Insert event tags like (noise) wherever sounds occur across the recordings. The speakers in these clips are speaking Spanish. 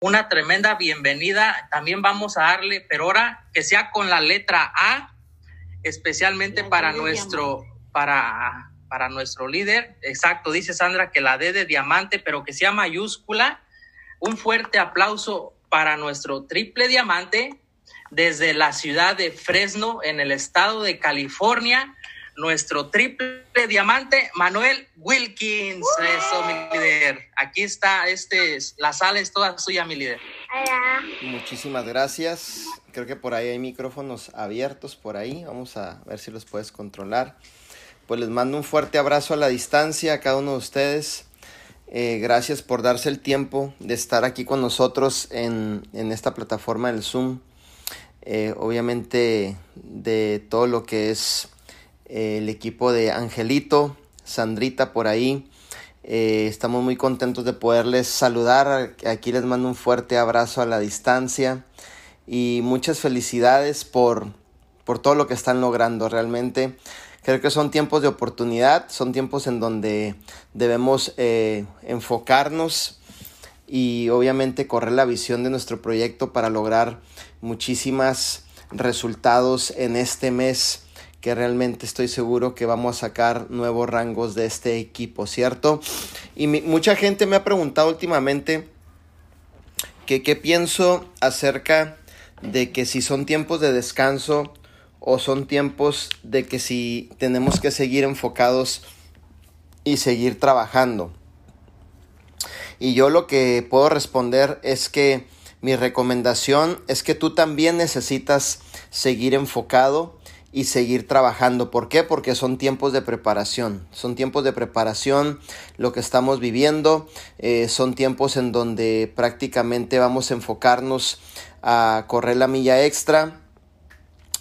una tremenda bienvenida. También vamos a darle, pero ahora que sea con la letra A, especialmente para nuestro, para, para nuestro líder. Exacto, dice Sandra que la D de diamante, pero que sea mayúscula. Un fuerte aplauso para nuestro triple diamante desde la ciudad de Fresno, en el estado de California nuestro triple diamante, Manuel Wilkins. Eso, mi líder. Aquí está, este, la sala es toda suya, mi líder. Muchísimas gracias. Creo que por ahí hay micrófonos abiertos por ahí. Vamos a ver si los puedes controlar. Pues les mando un fuerte abrazo a la distancia a cada uno de ustedes. Eh, gracias por darse el tiempo de estar aquí con nosotros en, en esta plataforma del Zoom. Eh, obviamente de todo lo que es el equipo de Angelito, Sandrita por ahí. Eh, estamos muy contentos de poderles saludar. Aquí les mando un fuerte abrazo a la distancia y muchas felicidades por, por todo lo que están logrando. Realmente creo que son tiempos de oportunidad, son tiempos en donde debemos eh, enfocarnos y obviamente correr la visión de nuestro proyecto para lograr muchísimas resultados en este mes que realmente estoy seguro que vamos a sacar nuevos rangos de este equipo, ¿cierto? Y mucha gente me ha preguntado últimamente que qué pienso acerca de que si son tiempos de descanso o son tiempos de que si tenemos que seguir enfocados y seguir trabajando. Y yo lo que puedo responder es que mi recomendación es que tú también necesitas seguir enfocado y seguir trabajando. ¿Por qué? Porque son tiempos de preparación. Son tiempos de preparación lo que estamos viviendo. Eh, son tiempos en donde prácticamente vamos a enfocarnos a correr la milla extra.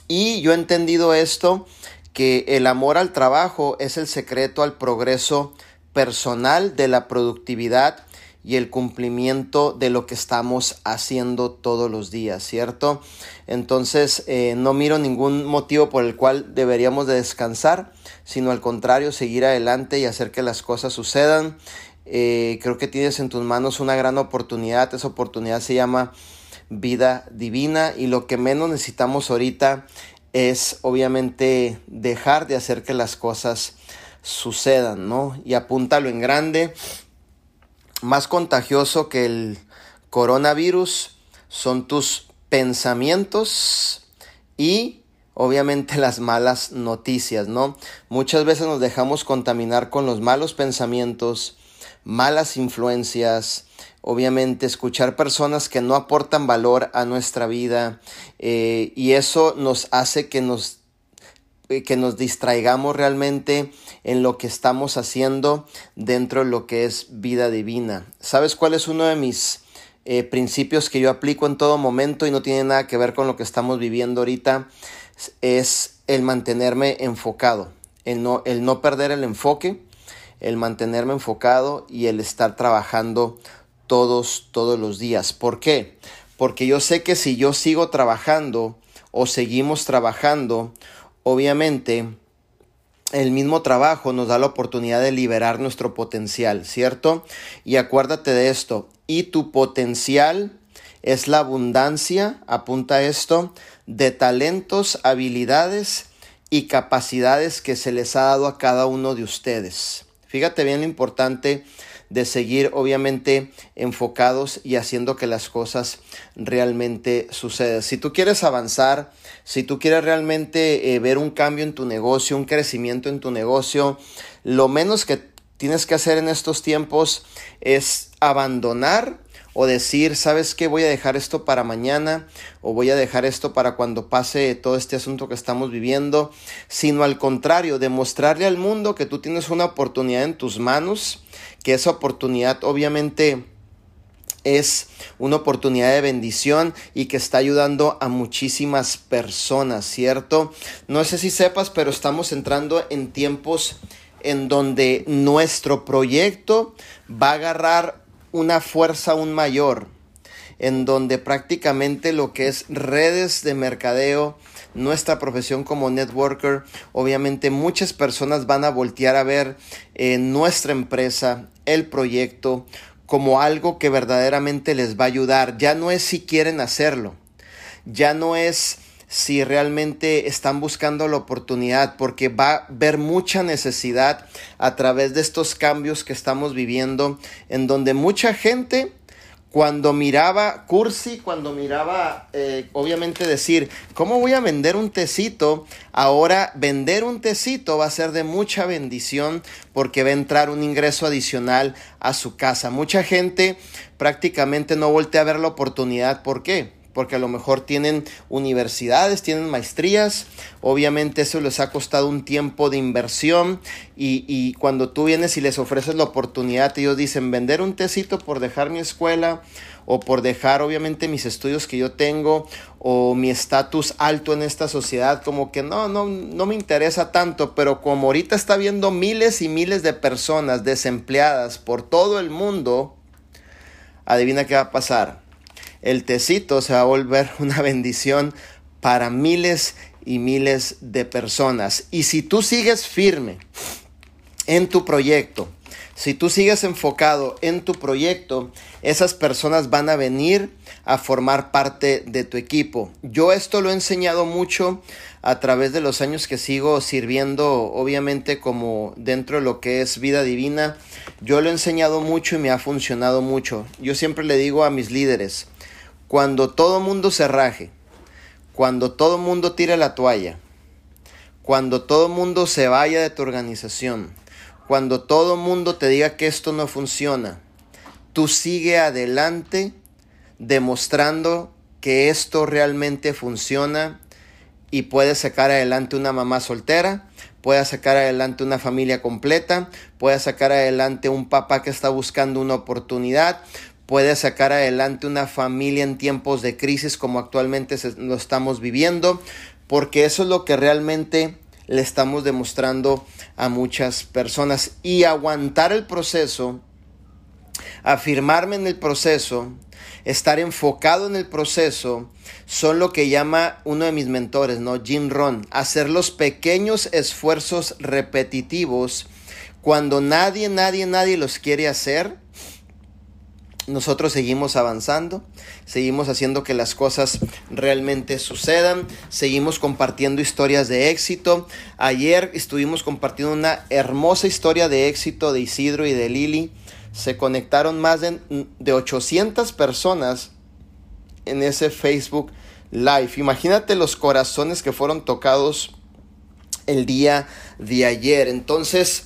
Y yo he entendido esto, que el amor al trabajo es el secreto al progreso personal de la productividad y el cumplimiento de lo que estamos haciendo todos los días, ¿cierto? Entonces eh, no miro ningún motivo por el cual deberíamos de descansar, sino al contrario, seguir adelante y hacer que las cosas sucedan. Eh, creo que tienes en tus manos una gran oportunidad, esa oportunidad se llama vida divina y lo que menos necesitamos ahorita es obviamente dejar de hacer que las cosas sucedan, ¿no? Y apúntalo en grande, más contagioso que el coronavirus son tus pensamientos y obviamente (laughs) las malas noticias, ¿no? Muchas veces nos dejamos contaminar con los malos pensamientos, malas influencias, obviamente escuchar personas que no aportan valor a nuestra vida eh, y eso nos hace que nos que nos distraigamos realmente en lo que estamos haciendo dentro de lo que es vida divina. ¿Sabes cuál es uno de mis eh, principios que yo aplico en todo momento y no tiene nada que ver con lo que estamos viviendo ahorita? Es el mantenerme enfocado, el no, el no perder el enfoque, el mantenerme enfocado y el estar trabajando todos, todos los días. ¿Por qué? Porque yo sé que si yo sigo trabajando o seguimos trabajando obviamente el mismo trabajo nos da la oportunidad de liberar nuestro potencial, ¿cierto? Y acuérdate de esto, y tu potencial es la abundancia, apunta esto, de talentos, habilidades y capacidades que se les ha dado a cada uno de ustedes. Fíjate bien lo importante de seguir obviamente enfocados y haciendo que las cosas realmente sucedan. Si tú quieres avanzar, si tú quieres realmente eh, ver un cambio en tu negocio, un crecimiento en tu negocio, lo menos que tienes que hacer en estos tiempos es abandonar o decir, ¿sabes qué? Voy a dejar esto para mañana o voy a dejar esto para cuando pase todo este asunto que estamos viviendo, sino al contrario, demostrarle al mundo que tú tienes una oportunidad en tus manos, que esa oportunidad obviamente es una oportunidad de bendición y que está ayudando a muchísimas personas, ¿cierto? No sé si sepas, pero estamos entrando en tiempos en donde nuestro proyecto va a agarrar una fuerza aún mayor, en donde prácticamente lo que es redes de mercadeo, nuestra profesión como networker, obviamente muchas personas van a voltear a ver en nuestra empresa, el proyecto, como algo que verdaderamente les va a ayudar. Ya no es si quieren hacerlo, ya no es si realmente están buscando la oportunidad, porque va a haber mucha necesidad a través de estos cambios que estamos viviendo, en donde mucha gente cuando miraba Cursi, cuando miraba, eh, obviamente decir, ¿cómo voy a vender un tecito? Ahora vender un tecito va a ser de mucha bendición porque va a entrar un ingreso adicional a su casa. Mucha gente prácticamente no voltea a ver la oportunidad. ¿Por qué? Porque a lo mejor tienen universidades, tienen maestrías, obviamente eso les ha costado un tiempo de inversión y, cuando tú vienes y les ofreces la oportunidad, ellos dicen vender un tecito por dejar mi escuela o por dejar obviamente mis estudios que yo tengo o mi estatus alto en esta sociedad, como que no, no, no me interesa tanto, pero como ahorita está viendo miles y miles de personas desempleadas por todo el mundo, adivina qué va a pasar el tecito se va a volver (laughs) una bendición para miles y miles de personas. Y si tú sigues firme en tu proyecto, si tú sigues enfocado en tu proyecto, esas personas van a venir a formar parte de tu equipo. Yo esto lo he enseñado mucho a través de los años que sigo sirviendo, obviamente como dentro de lo que es vida divina. Yo lo he enseñado mucho y me ha funcionado mucho. Yo siempre le digo a mis líderes, cuando todo mundo se raje, cuando todo mundo tire la toalla, cuando todo mundo se vaya de tu organización, cuando todo mundo te diga que esto no funciona, tú sigue adelante demostrando que esto realmente funciona y puedes sacar adelante una mamá soltera, puedes sacar adelante una familia completa, puedes sacar adelante un papá que está buscando una oportunidad, puede sacar adelante una familia en tiempos de crisis como actualmente lo estamos viviendo, porque eso es lo que realmente le estamos demostrando a muchas personas. Y aguantar el proceso, afirmarme en el proceso, estar enfocado en el proceso, son lo que llama uno de mis mentores, ¿no? Jim Ron, hacer los pequeños esfuerzos repetitivos cuando nadie, nadie, nadie los quiere hacer nosotros seguimos avanzando, seguimos haciendo que las cosas realmente sucedan, seguimos compartiendo historias de éxito. Ayer estuvimos compartiendo una hermosa historia de éxito de Isidro y de Lili. Se conectaron más de, de 800 personas en ese Facebook Live. Imagínate los corazones que fueron tocados el día de ayer. Entonces,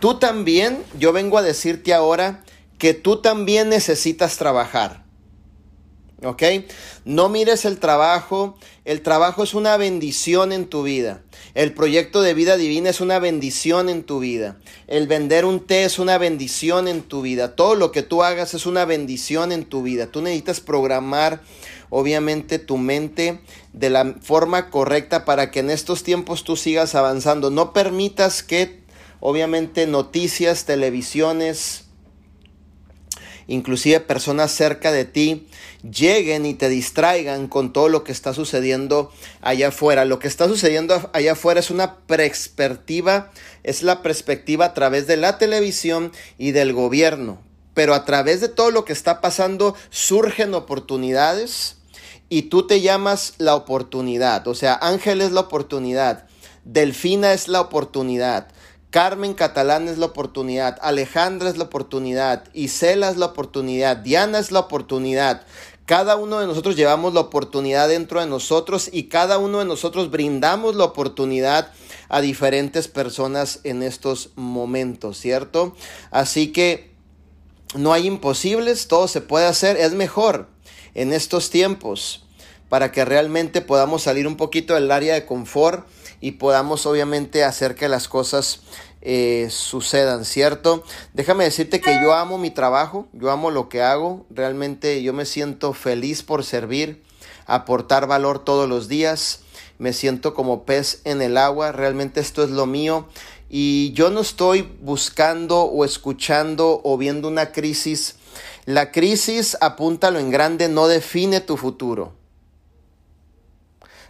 tú también, yo vengo a decirte ahora, que tú también necesitas trabajar. ¿Ok? No mires el trabajo. El trabajo es una bendición en tu vida. El proyecto de vida divina es una bendición en tu vida. El vender un té es una bendición en tu vida. Todo lo que tú hagas es una bendición en tu vida. Tú necesitas programar, obviamente, tu mente de la forma correcta para que en estos tiempos tú sigas avanzando. No permitas que, obviamente, noticias, televisiones, inclusive personas cerca de ti, lleguen y te distraigan con todo lo que está sucediendo allá afuera. Lo que está sucediendo allá afuera es una perspectiva, es la perspectiva a través de la televisión y del gobierno. Pero a través de todo lo que está pasando surgen oportunidades y tú te llamas la oportunidad. O sea, Ángel es la oportunidad, Delfina es la oportunidad. Carmen Catalán es la oportunidad, Alejandra es la oportunidad, Isela es la oportunidad, Diana es la oportunidad. Cada uno de nosotros llevamos la oportunidad dentro de nosotros y cada uno de nosotros brindamos la oportunidad a diferentes personas en estos momentos, ¿cierto? Así que no hay imposibles, todo se puede hacer, es mejor en estos tiempos para que realmente podamos salir un poquito del área de confort y podamos obviamente hacer que las cosas eh, sucedan, ¿cierto? Déjame decirte que yo amo mi trabajo, yo amo lo que hago, realmente yo me siento feliz por servir, aportar valor todos los días, me siento como pez en el agua, realmente esto es lo mío y yo no estoy buscando o escuchando o viendo una crisis. La crisis, apúntalo en grande, no define tu futuro.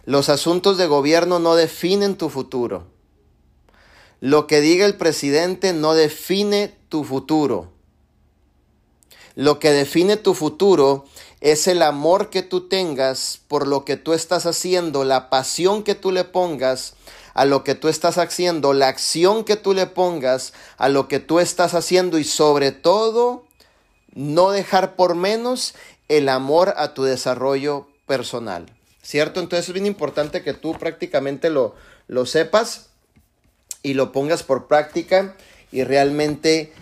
Los asuntos de gobierno no definen tu futuro. Lo que diga el presidente no define tu futuro. Lo que define tu futuro es el amor que tú tengas por lo que tú estás haciendo, la pasión que tú le pongas a lo que tú estás haciendo, la acción que tú le pongas a lo que tú estás haciendo y sobre todo no dejar por menos el amor a tu desarrollo personal. ¿Cierto? Entonces es bien importante que tú prácticamente lo, lo sepas y lo pongas por práctica y realmente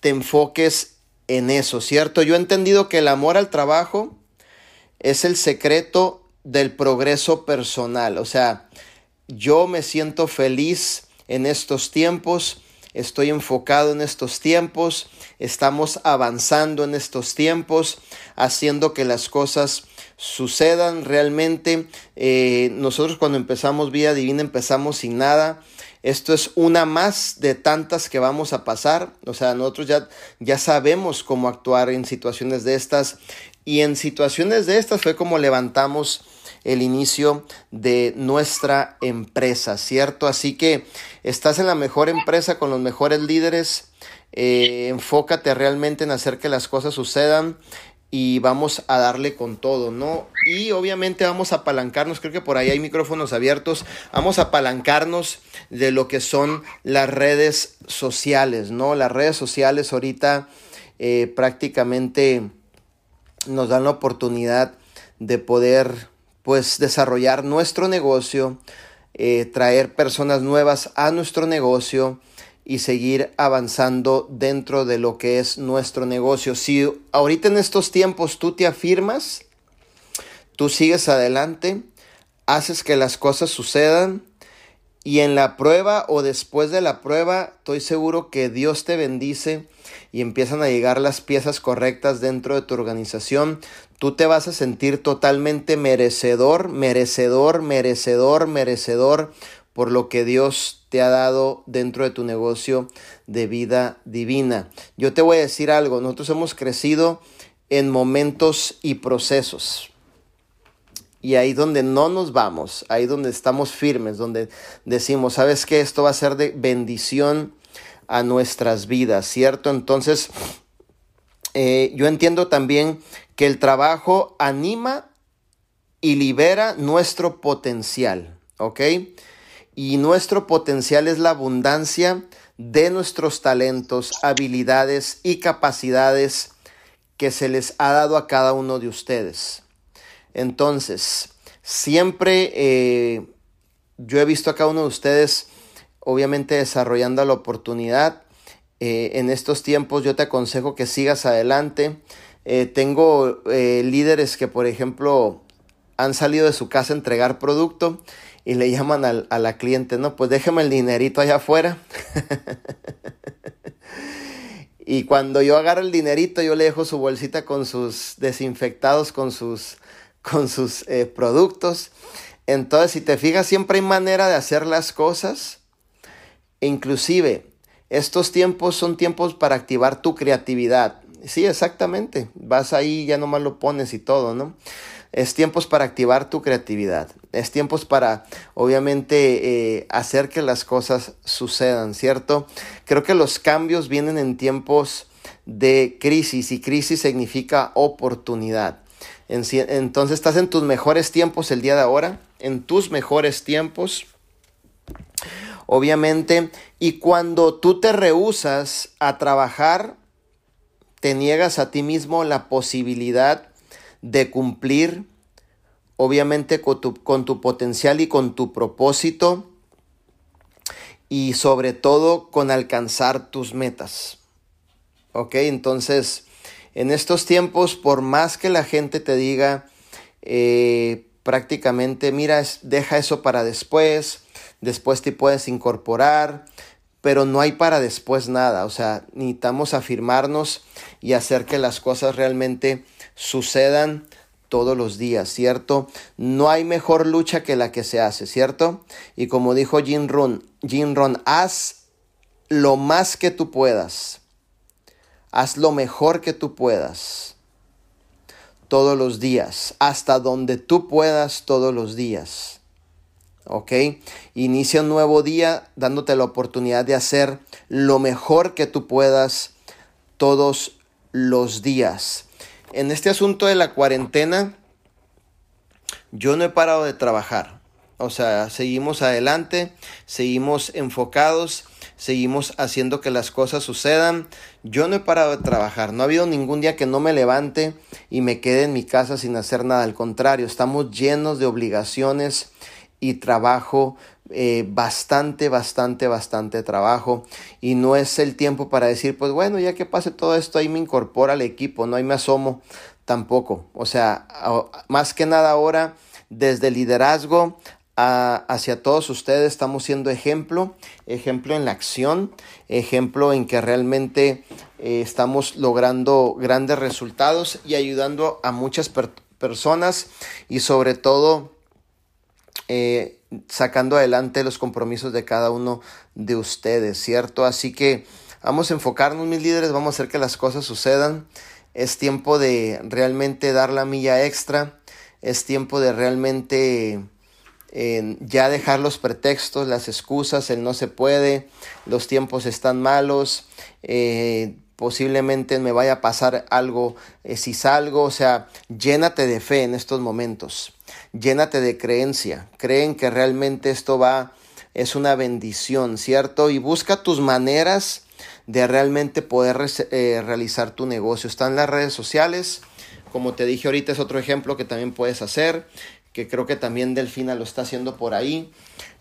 te enfoques en eso, ¿cierto? Yo he entendido que el amor al trabajo es el secreto del progreso personal. O sea, yo me siento feliz en estos tiempos, estoy enfocado en estos tiempos, estamos avanzando en estos tiempos, haciendo que las cosas sucedan realmente. Eh, nosotros cuando empezamos Vida Divina empezamos sin nada. Esto es una más de tantas que vamos a pasar. O sea, nosotros ya, ya sabemos cómo actuar en situaciones de estas. Y en situaciones de estas fue como levantamos el inicio de nuestra empresa, ¿cierto? Así que estás en la mejor empresa con los mejores líderes. Eh, enfócate realmente en hacer que las cosas sucedan y vamos a darle con todo, ¿no? Y obviamente vamos a apalancarnos, creo que por ahí hay micrófonos abiertos, vamos a apalancarnos de lo que son las redes sociales, ¿no? Las redes sociales ahorita eh, prácticamente nos dan la oportunidad de poder pues desarrollar nuestro negocio, eh, traer personas nuevas a nuestro negocio y seguir avanzando dentro de lo que es nuestro negocio. Si ahorita en estos tiempos tú te afirmas, tú sigues adelante, haces que las cosas sucedan y en la prueba o después de la prueba, estoy seguro que Dios te bendice y empiezan a llegar las piezas correctas dentro de tu organización, tú te vas a sentir totalmente merecedor, merecedor, merecedor, merecedor por lo que Dios te ha dado dentro de tu negocio de vida divina. Yo te voy a decir algo, nosotros hemos crecido en momentos y procesos. Y ahí donde no nos vamos, ahí donde estamos firmes, donde decimos, ¿sabes qué? Esto va a ser de bendición a nuestras vidas, ¿cierto? Entonces, eh, yo entiendo también que el trabajo anima y libera nuestro potencial, ¿ok? Y nuestro potencial es la abundancia de nuestros talentos, habilidades y capacidades que se les ha dado a cada uno de ustedes. Entonces, siempre eh, yo he visto a cada uno de ustedes obviamente desarrollando la oportunidad. Eh, en estos tiempos yo te aconsejo que sigas adelante. Eh, tengo líderes que, por ejemplo, han salido de su casa a entregar producto y le llaman a la cliente, no, pues déjeme el dinerito allá afuera. (laughs) y cuando yo agarro el dinerito, yo le dejo su bolsita con sus desinfectados, con sus, con sus productos. Entonces, si te fijas, siempre hay manera de hacer las cosas inclusive, estos tiempos son tiempos para activar tu creatividad. Sí, exactamente. Vas ahí, ya nomás lo pones y todo, ¿no? Es tiempos para activar tu creatividad. Es tiempos para, obviamente, eh, hacer que las cosas sucedan, ¿cierto? Creo que los cambios vienen en tiempos de crisis y crisis significa oportunidad. Entonces estás en tus mejores tiempos el día de ahora, en tus mejores tiempos obviamente, y cuando tú te rehusas a trabajar, te niegas a ti mismo la posibilidad de cumplir, obviamente, con tu, con tu potencial y con tu propósito, y sobre todo con alcanzar tus metas. ¿Ok? Entonces, en estos tiempos, por más que la gente te diga eh, prácticamente, mira, deja eso para después, después te puedes incorporar, pero no hay para después nada, o sea, necesitamos afirmarnos y hacer que las cosas realmente sucedan todos los días, ¿cierto? No hay mejor lucha que la que se hace, ¿cierto? Y como dijo Jim Ron, Jim Ron, haz lo más que tú puedas. Haz lo mejor que tú puedas. Todos los días, hasta donde tú puedas todos los días. ¿ok? Inicia un nuevo día dándote la oportunidad de hacer lo mejor que tú puedas todos los días. En este asunto de la cuarentena, yo no he parado de trabajar. O sea, seguimos adelante, seguimos enfocados, seguimos haciendo que las cosas sucedan. Yo no he parado de trabajar, no ha habido ningún día que no me levante y me quede en mi casa sin hacer nada. Al contrario, estamos llenos de obligaciones y trabajo, eh, bastante, bastante, bastante trabajo. Y no es el tiempo para decir, pues bueno, ya que pase todo esto, ahí me incorpora al equipo, no ahí me asomo tampoco. O sea, más que nada ahora, desde liderazgo hacia todos ustedes estamos siendo ejemplo, ejemplo en la acción, ejemplo en que realmente eh, estamos logrando grandes resultados y ayudando a muchas personas y sobre todo eh, sacando adelante los compromisos de cada uno de ustedes, ¿cierto? Así que vamos a enfocarnos, mis líderes, vamos a hacer que las cosas sucedan. Es tiempo de realmente dar la milla extra, es tiempo de realmente ya dejar los pretextos, las excusas, el no se puede, los tiempos están malos, eh, posiblemente me vaya a pasar algo eh, si salgo, o sea, llénate de fe en estos momentos, llénate de creencia, creen que realmente esto va, es una bendición, ¿cierto? Y busca tus maneras de realmente poder eh, realizar tu negocio. Están las redes sociales, como te dije ahorita es otro ejemplo que también puedes hacer que creo que también Delfina lo está haciendo por ahí.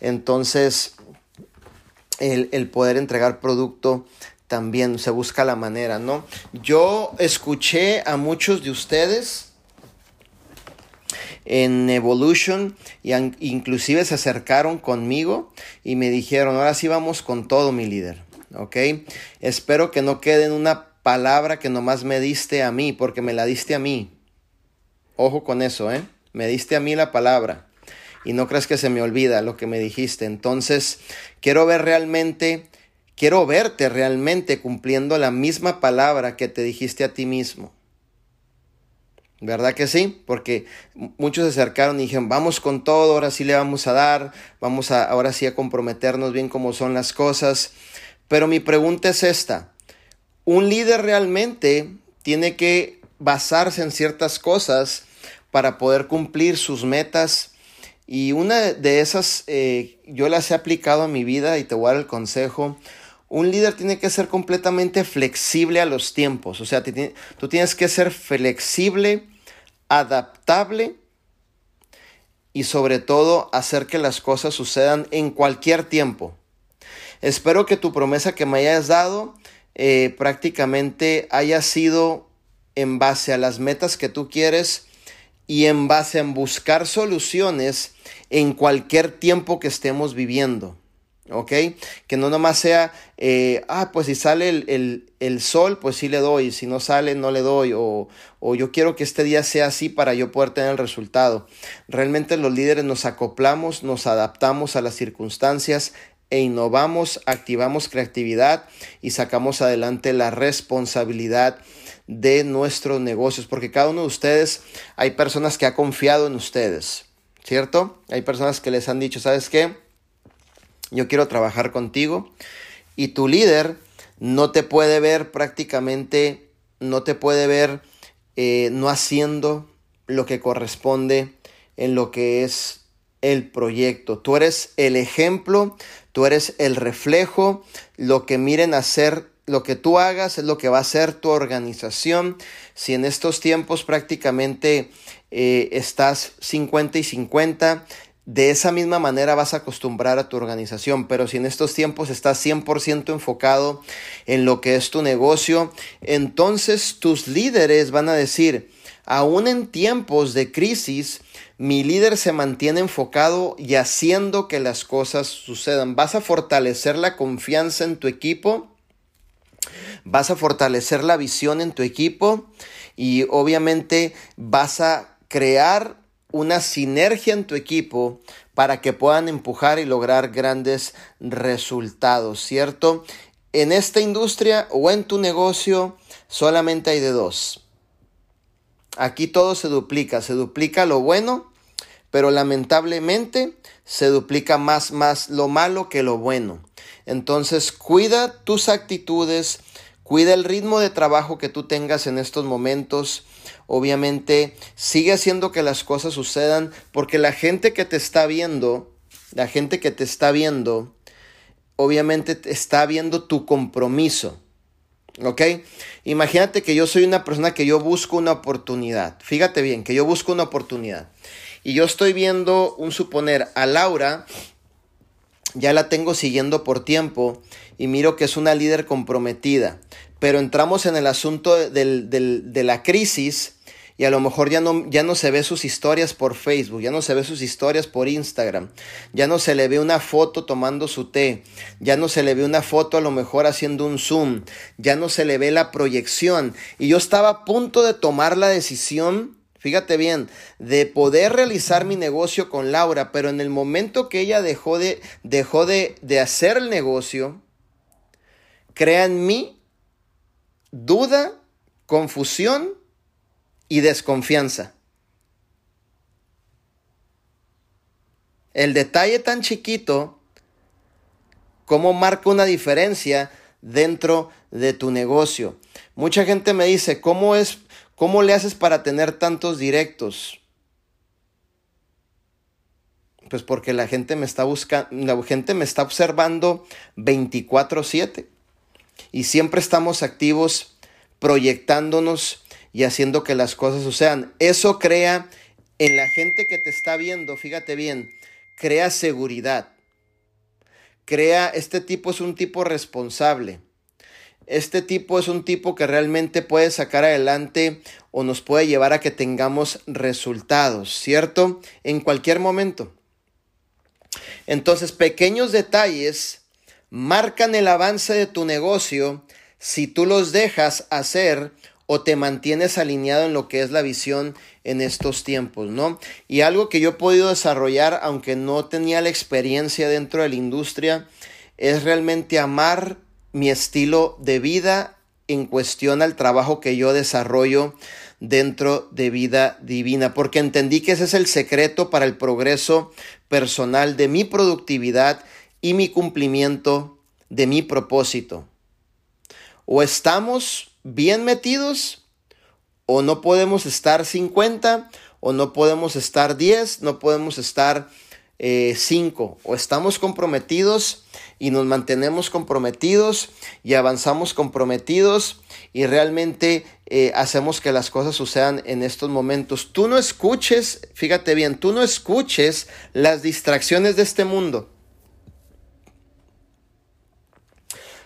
Entonces, el, poder entregar producto también se busca la manera, ¿no? Yo escuché a muchos de ustedes en Evolution y inclusive se acercaron conmigo y me dijeron, ahora sí vamos con todo mi líder, ¿ok? Espero que no quede en una palabra que nomás me diste a mí, porque me la diste a mí. Ojo con eso, ¿eh? me diste a mí la palabra y no crees que se me olvida lo que me dijiste. Entonces, quiero ver realmente, quiero verte realmente cumpliendo la misma palabra que te dijiste a ti mismo. ¿Verdad que sí? Porque muchos se acercaron y dijeron, vamos con todo, ahora sí le vamos a dar, vamos a, ahora sí a comprometernos bien como son las cosas. Pero mi pregunta es esta, un líder realmente tiene que basarse en ciertas cosas para poder cumplir sus metas. Y una de esas eh, yo las he aplicado a mi vida y te voy a dar el consejo. Un líder tiene que ser completamente flexible a los tiempos. O sea, tú tienes que ser flexible, adaptable y sobre todo hacer que las cosas sucedan en cualquier tiempo. Espero que tu promesa que me hayas dado eh, prácticamente haya sido en base a las metas que tú quieres y en base en buscar soluciones en cualquier tiempo que estemos viviendo. ¿Ok? Que no nomás sea, eh, ah, pues si sale el, sol, pues sí le doy, si no sale, no le doy, o, o yo quiero que este día sea así para yo poder tener el resultado. Realmente los líderes nos acoplamos, nos adaptamos a las circunstancias e innovamos, activamos creatividad y sacamos adelante la responsabilidad de nuestros negocios, porque cada uno de ustedes hay personas que ha confiado en ustedes, ¿cierto? Hay personas que les han dicho, ¿sabes qué? Yo quiero trabajar contigo y tu líder no te puede ver prácticamente, no te puede ver eh, no haciendo lo que corresponde en lo que es el proyecto. Tú eres el ejemplo, tú eres el reflejo, lo que miren hacer lo que tú hagas es lo que va a ser tu organización. Si en estos tiempos prácticamente eh, estás 50 y 50, de esa misma manera vas a acostumbrar a tu organización, pero si en estos tiempos estás 100% enfocado en lo que es tu negocio, entonces tus líderes van a decir, aún en tiempos de crisis, mi líder se mantiene enfocado y haciendo que las cosas sucedan. Vas a fortalecer la confianza en tu equipo vas a fortalecer la visión en tu equipo y obviamente vas a crear una sinergia en tu equipo para que puedan empujar y lograr grandes resultados, ¿cierto? En esta industria o en tu negocio solamente hay de dos. Aquí todo se duplica, se duplica lo bueno, pero lamentablemente se duplica más más lo malo que lo bueno. Entonces, cuida tus actitudes, Cuida el ritmo de trabajo que tú tengas en estos momentos. Obviamente, sigue haciendo que las cosas sucedan porque la gente que te está viendo, la gente que te está viendo, obviamente está viendo tu compromiso. ¿Ok? Imagínate que yo soy una persona que yo busco una oportunidad. Fíjate bien, que yo busco una oportunidad. Y yo estoy viendo, un suponer, a Laura, ya la tengo siguiendo por tiempo y miro que es una líder comprometida. Pero entramos en el asunto de la crisis y a lo mejor ya no, ya no se ve sus historias por Facebook, ya no se ve sus historias por Instagram, ya no se le ve una foto tomando su té, ya no se le ve una foto a lo mejor haciendo un zoom, ya no se le ve la proyección. Y yo estaba a punto de tomar la decisión, fíjate bien, de poder realizar mi negocio con Laura, pero en el momento que ella dejó de, dejó de, de hacer el negocio, crea en mí duda, confusión, y desconfianza. El detalle tan chiquito, cómo marca una diferencia dentro de tu negocio. Mucha gente me dice, ¿cómo es, cómo le haces para tener tantos directos? Pues porque la gente me está buscando, la gente me está observando 24/7 y siempre estamos activos proyectándonos y haciendo que las cosas sucedan. Eso crea en la gente que te está viendo, fíjate bien, crea seguridad. Crea, este tipo es un tipo responsable. Este tipo es un tipo que realmente puede sacar adelante o nos puede llevar a que tengamos resultados, ¿cierto? En cualquier momento. Entonces, pequeños detalles marcan el avance de tu negocio si tú los dejas hacer o te mantienes alineado en lo que es la visión en estos tiempos, ¿no? Y algo que yo he podido desarrollar, aunque no tenía la experiencia dentro de la industria, es realmente amar mi estilo de vida en cuestión al trabajo que yo desarrollo dentro de vida divina, porque entendí que ese es el secreto para el progreso personal de mi productividad y mi cumplimiento de mi propósito. O estamos bien metidos o no podemos estar 50 o no podemos estar 10, no podemos estar 5 eh, o estamos comprometidos y nos mantenemos comprometidos y avanzamos comprometidos y realmente eh, hacemos que las cosas sucedan en estos momentos. Tú no escuches, fíjate bien, tú no escuches las distracciones de este mundo.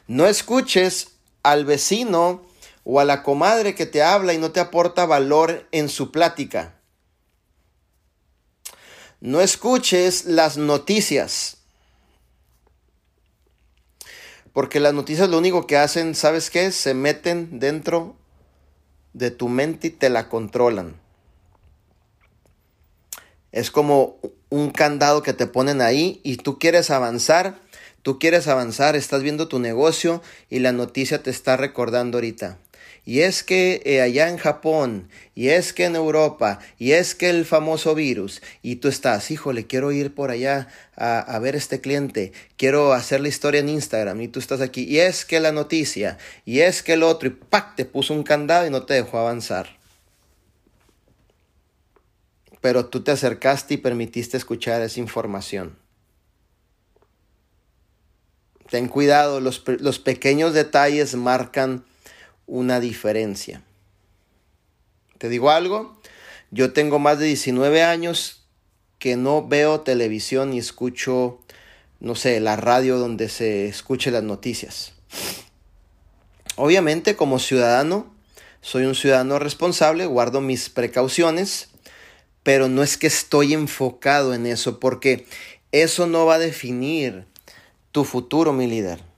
No escuches al vecino o a la comadre que te habla y no te aporta valor en su plática. No escuches las noticias. Porque las noticias lo único que hacen, ¿sabes qué? Se meten dentro de tu mente y te la controlan. Es como un candado que te ponen ahí y tú quieres avanzar, tú quieres avanzar, estás viendo tu negocio y la noticia te está recordando ahorita y es que eh, allá en Japón, y es que en Europa, y es que el famoso virus, y tú estás, híjole, quiero ir por allá a, a ver este cliente, quiero hacer la historia en Instagram, y tú estás aquí, y es que la noticia, y es que el otro, y ¡pac! te puso un candado y no te dejó avanzar. Pero tú te acercaste y permitiste escuchar esa información. Ten cuidado, los, los pequeños detalles marcan una diferencia. ¿Te digo algo? Yo tengo más de 19 años que no veo televisión y escucho, no sé, la radio donde se escuche las noticias. Obviamente como ciudadano, soy un ciudadano responsable, guardo mis precauciones, pero no es que estoy enfocado en eso, porque eso no va a definir tu futuro, mi líder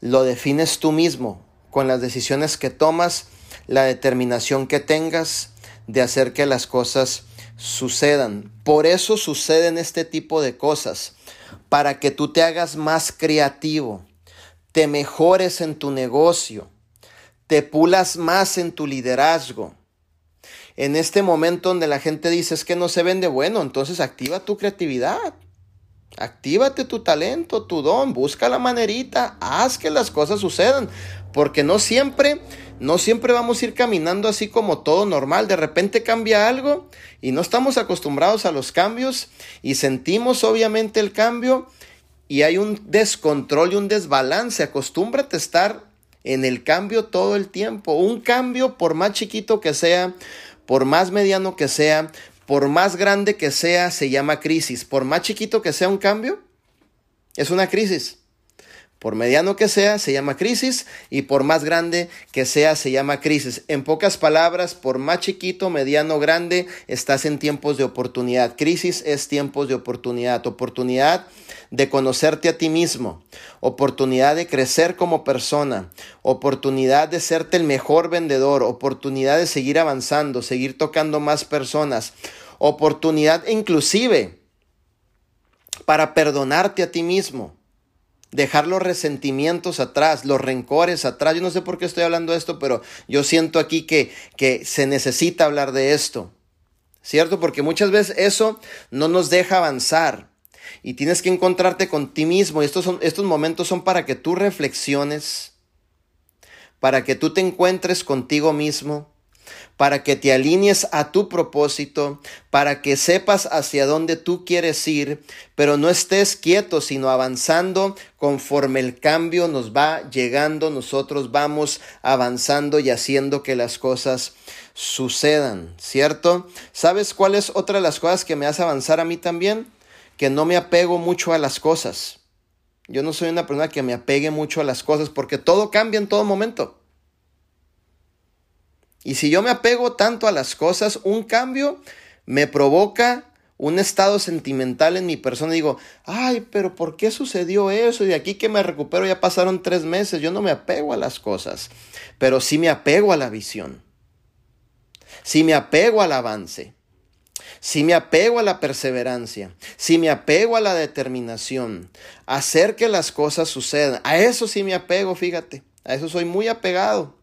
lo defines tú mismo con las decisiones que tomas, la determinación que tengas de hacer que las cosas sucedan. Por eso suceden este tipo de cosas, para que tú te hagas más creativo, te mejores en tu negocio, te pulas más en tu liderazgo. En este momento donde la gente dice es que no se vende bueno, entonces activa tu creatividad. Actívate tu talento, tu don, busca la manerita, haz que las cosas sucedan, porque no siempre, no siempre vamos a ir caminando así como todo normal, de repente cambia algo y no estamos acostumbrados a los cambios y sentimos obviamente el cambio y hay un descontrol y un desbalance, acostúmbrate a estar en el cambio todo el tiempo, un cambio por más chiquito que sea, por más mediano que sea, por más grande que sea, se llama crisis. Por más chiquito que sea un cambio, es una crisis. Por mediano que sea, se llama crisis y por más grande que sea, se llama crisis. En pocas palabras, por más chiquito, mediano, grande, estás en tiempos de oportunidad. Crisis es tiempos de oportunidad. Oportunidad de conocerte a ti mismo. Oportunidad de crecer como persona. Oportunidad de serte el mejor vendedor. Oportunidad de seguir avanzando, seguir tocando más personas oportunidad inclusive para perdonarte a ti mismo, dejar los resentimientos atrás, los rencores atrás. Yo no sé por qué estoy hablando de esto, pero yo siento aquí que, que se necesita hablar de esto, ¿cierto? Porque muchas veces eso no nos deja avanzar. Y tienes que encontrarte con ti mismo. Y estos, son, estos momentos son para que tú reflexiones, para que tú te encuentres contigo mismo, para que te alinees a tu propósito, para que sepas hacia dónde tú quieres ir, pero no estés quieto, sino avanzando conforme el cambio nos va llegando, nosotros vamos avanzando y haciendo que las cosas sucedan, ¿cierto? ¿Sabes cuál es otra de las cosas que me hace avanzar a mí también? Que no me apego mucho a las cosas. Yo no soy una persona que me apegue mucho a las cosas porque todo cambia en todo momento. Y si yo me apego tanto a las cosas, un cambio me provoca un estado sentimental en mi persona. Digo, ay, pero ¿por qué sucedió eso? Y aquí que me recupero ya pasaron tres meses. Yo no me apego a las cosas, pero sí me apego a la visión. Sí me apego al avance. Si me apego a la perseverancia, si me apego a la determinación, hacer que las cosas sucedan, a eso sí me apego, fíjate, a eso soy muy apegado.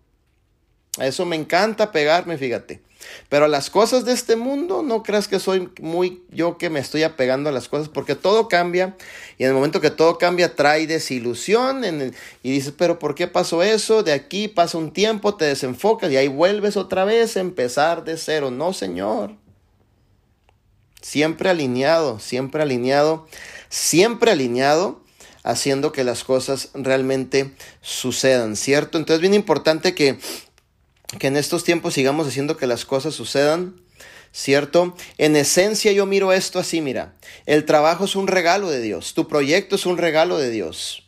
A eso me encanta pegarme, fíjate. Pero a las cosas de este mundo, no creas que soy muy yo que me estoy apegando a las cosas, porque todo cambia y en el momento que todo cambia trae desilusión y dices, pero ¿por qué pasó eso? De aquí pasa un tiempo, te desenfocas y ahí vuelves otra vez a empezar de cero. No, Señor. Siempre alineado, siempre alineado, siempre alineado, haciendo que las cosas realmente sucedan, ¿cierto? Entonces es bien importante que que en estos tiempos sigamos haciendo que las cosas sucedan, ¿cierto? En esencia yo miro esto así, mira, el trabajo es un regalo de Dios, tu proyecto es un regalo de Dios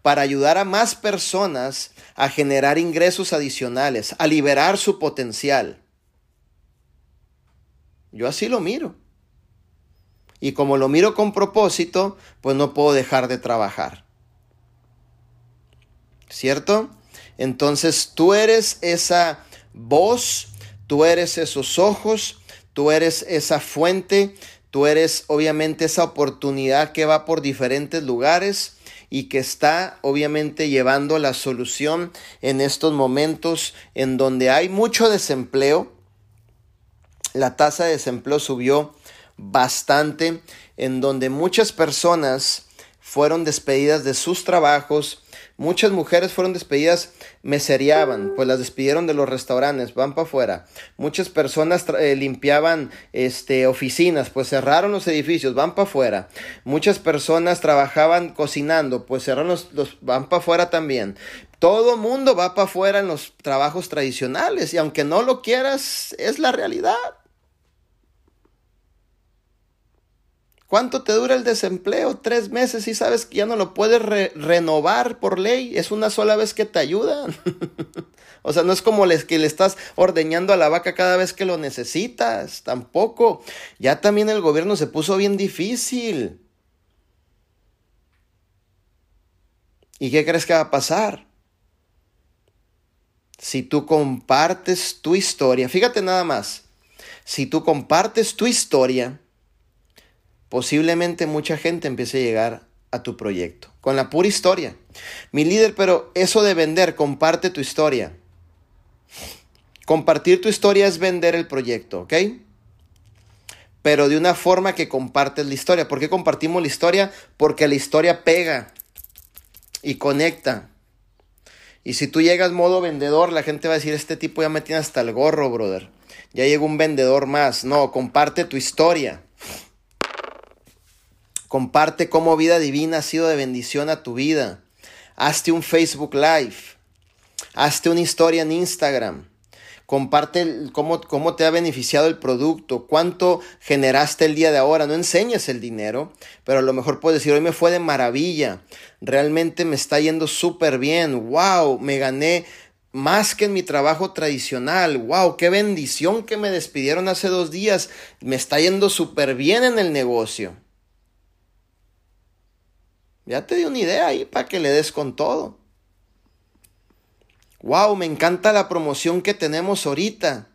para ayudar a más personas a generar ingresos adicionales, a liberar su potencial. Yo así lo miro. Y como lo miro con propósito, pues no puedo dejar de trabajar. ¿Cierto? Entonces tú eres esa voz, tú eres esos ojos, tú eres esa fuente, tú eres obviamente esa oportunidad que va por diferentes lugares y que está obviamente llevando la solución en estos momentos en donde hay mucho desempleo. La tasa de desempleo subió bastante, en donde muchas personas fueron despedidas de sus trabajos, Muchas mujeres fueron despedidas, meseriaban, pues las despidieron de los restaurantes, van para afuera. Muchas personas eh, limpiaban este, oficinas, pues cerraron los edificios, van para afuera. Muchas personas trabajaban cocinando, pues cerraron los, van para afuera también. Todo mundo va para afuera en los trabajos tradicionales y aunque no lo quieras, es la realidad. ¿Cuánto te dura el desempleo? Tres meses y sabes que ya no lo puedes renovar por ley. Es una sola vez que te ayudan. (laughs) o sea, no es como les, que le estás ordeñando a la vaca cada vez que lo necesitas. Tampoco. Ya también el gobierno se puso bien difícil. ¿Y qué crees que va a pasar? Si tú compartes tu historia, fíjate nada más, si tú compartes tu historia, posiblemente mucha gente empiece a llegar a tu proyecto. Con la pura historia. Mi líder, pero eso de vender, comparte tu historia. Compartir tu historia es vender el proyecto, ¿ok? pero de una forma que compartes la historia. ¿Por qué compartimos la historia? Porque la historia pega y conecta. Y si tú llegas modo vendedor, la gente va a decir, este tipo ya me tiene hasta el gorro, brother. Ya llegó un vendedor más. No, comparte tu historia. Comparte cómo vida divina ha sido de bendición a tu vida. Hazte un Facebook Live. Hazte una historia en Instagram. Comparte cómo, cómo, te ha beneficiado el producto, cuánto generaste el día de ahora. No enseñes el dinero, pero a lo mejor puedes decir, hoy me fue de maravilla, realmente me está yendo súper bien, wow, me gané más que en mi trabajo tradicional, wow, qué bendición que me despidieron hace dos días, me está yendo súper bien en el negocio. Ya te di una idea ahí para que le des con todo. Wow, me encanta la promoción que tenemos ahorita.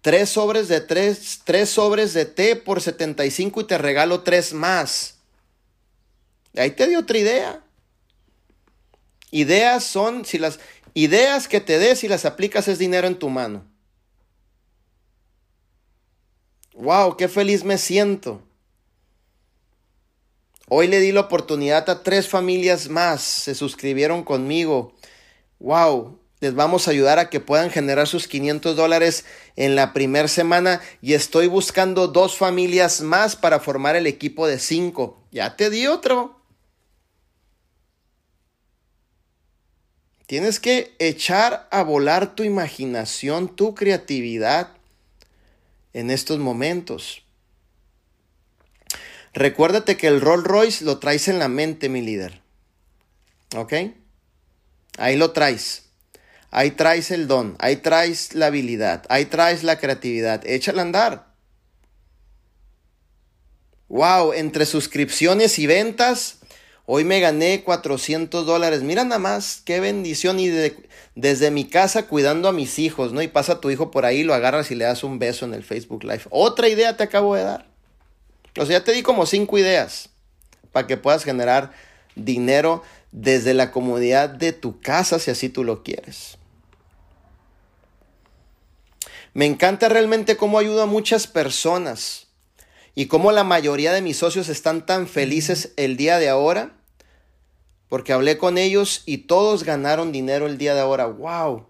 Tres sobres de tres, tres sobres de té por 75 y te regalo tres más. Ahí te di otra idea. Ideas son, si las ideas que te des y las aplicas es dinero en tu mano. Wow, qué feliz me siento. Hoy le di la oportunidad a tres familias más, se suscribieron conmigo. Wow, les vamos a ayudar a que puedan generar sus 500 dólares en la primera semana y estoy buscando dos familias más para formar el equipo de cinco. Ya te di otro. Tienes que echar a volar tu imaginación, tu creatividad en estos momentos. Recuérdate que el Rolls Royce lo traes en la mente, mi líder. ¿Ok? Ahí lo traes. Ahí traes el don, ahí traes la habilidad, ahí traes la creatividad. Échala a andar. Wow, entre suscripciones y ventas, hoy me gané 400 dólares. Mira nada más, qué bendición. Y desde mi casa cuidando a mis hijos, ¿no? Y pasa tu hijo por ahí, lo agarras y le das un beso en el Facebook Live. Otra idea te acabo de dar. O sea, ya te di como cinco ideas para que puedas generar dinero desde la comodidad de tu casa si así tú lo quieres. Me encanta realmente cómo ayudo a muchas personas y cómo la mayoría de mis socios están tan felices el día de ahora, porque hablé con ellos y todos ganaron dinero el día de ahora. ¡Wow!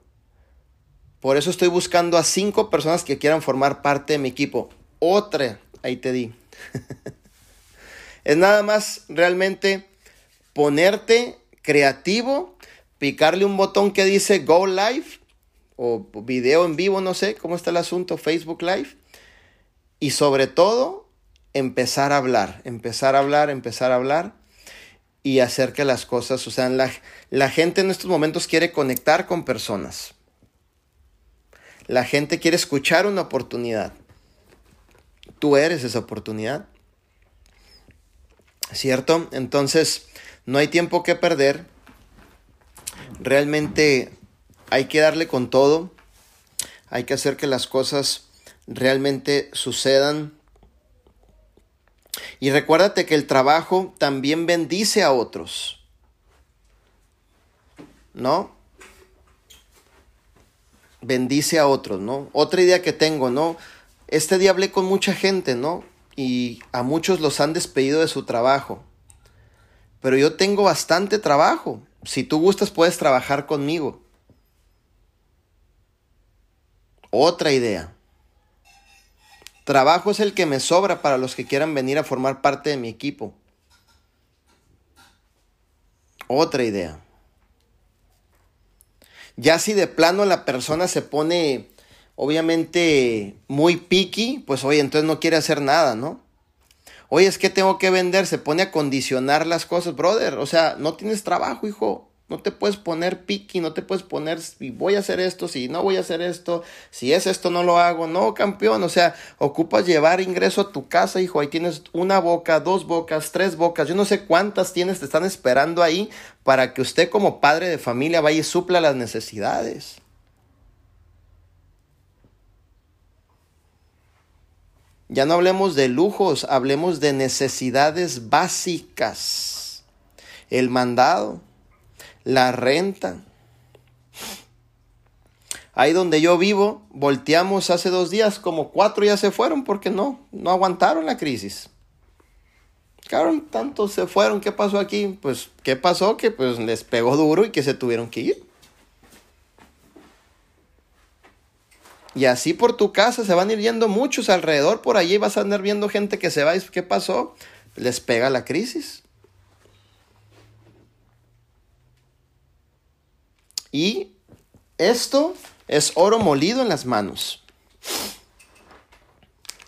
Por eso estoy buscando a cinco personas que quieran formar parte de mi equipo. Otra, ahí te di. (laughs) es nada más realmente ponerte creativo, picarle un botón que dice Go Live o video en vivo, no sé cómo está el asunto, Facebook Live. Y sobre todo, empezar a hablar, empezar a hablar, empezar a hablar y hacer que las cosas, o sea, la, la gente en estos momentos quiere conectar con personas. La gente quiere escuchar una oportunidad. Tú eres esa oportunidad. ¿Cierto? Entonces, no hay tiempo que perder. Realmente hay que darle con todo, hay que hacer que las cosas realmente sucedan. Y recuérdate que el trabajo también bendice a otros. ¿No? Bendice a otros, ¿no? Otra idea que tengo, ¿no? Este día hablé con mucha gente, ¿no? Y a muchos los han despedido de su trabajo. Pero yo tengo bastante trabajo. Si tú gustas, puedes trabajar conmigo. Otra idea. Trabajo es el que me sobra para los que quieran venir a formar parte de mi equipo. Otra idea. Ya si de plano la persona se pone obviamente muy picky, pues oye, entonces no quiere hacer nada, ¿no? Oye, es que tengo que vender, se pone a condicionar las cosas, brother. O sea, no tienes trabajo, hijo. No te puedes poner piqui, no te puedes poner si voy a hacer esto, si no voy a hacer esto, si es esto no lo hago. No, campeón, o sea, ocupas llevar ingreso a tu casa, hijo. Ahí tienes una boca, dos bocas, tres bocas. Yo no sé cuántas tienes, te están esperando ahí para que usted como padre de familia vaya y supla las necesidades. Ya no hablemos de lujos, hablemos de necesidades básicas. El mandado la renta. Ahí donde yo vivo, volteamos hace dos días, como cuatro ya se fueron porque no, no aguantaron la crisis. Claro, tantos se fueron, ¿qué pasó aquí? Pues, ¿qué pasó? Que pues les pegó duro y que se tuvieron que ir. Y así por tu casa se van a ir yendo muchos alrededor por allí vas a andar viendo gente que se va y ¿qué pasó? Les pega la crisis. Y esto es oro molido en las manos.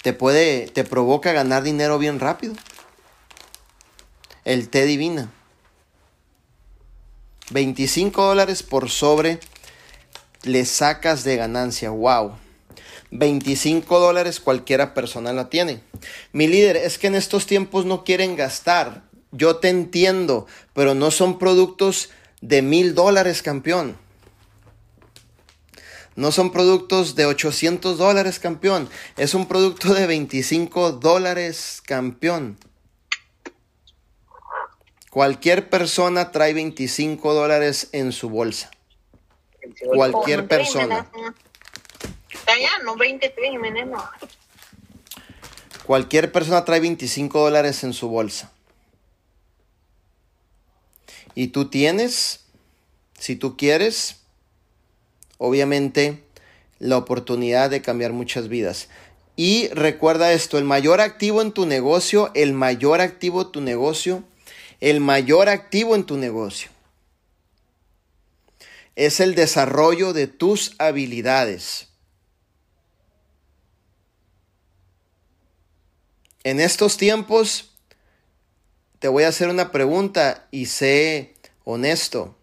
Te puede, te provoca ganar dinero bien rápido. El té divina. 25 dólares por sobre le sacas de ganancia. Wow. 25 dólares cualquiera persona la tiene. Mi líder, es que en estos tiempos no quieren gastar. Yo te entiendo, pero no son productos de mil dólares, campeón. No son productos de 800 dólares, campeón. Es un producto de 25 dólares, campeón. Cualquier persona trae 25 dólares en su bolsa. Cualquier persona. Cualquier persona trae 25 dólares en su bolsa. Y tú tienes, si tú quieres, obviamente, la oportunidad de cambiar muchas vidas. Y recuerda esto, el mayor activo en tu negocio, el mayor activo en tu negocio, el mayor activo en tu negocio es el desarrollo de tus habilidades. En estos tiempos te voy a hacer una pregunta y sé honesto.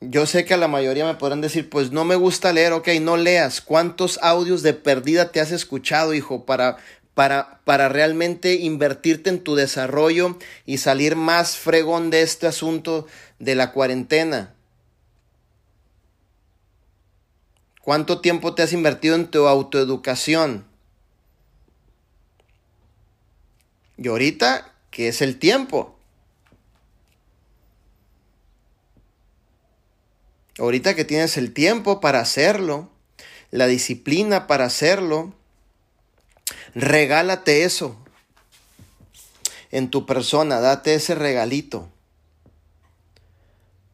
Yo sé que a la mayoría me podrán decir, pues no me gusta leer, ok, no leas. ¿Cuántos audios de perdida te has escuchado, hijo, para, para, para realmente invertirte en tu desarrollo y salir más fregón de este asunto de la cuarentena? ¿Cuánto tiempo te has invertido en tu autoeducación? Y ahorita, ¿qué es el tiempo? Ahorita que tienes el tiempo para hacerlo, la disciplina para hacerlo, regálate eso en tu persona, date ese regalito.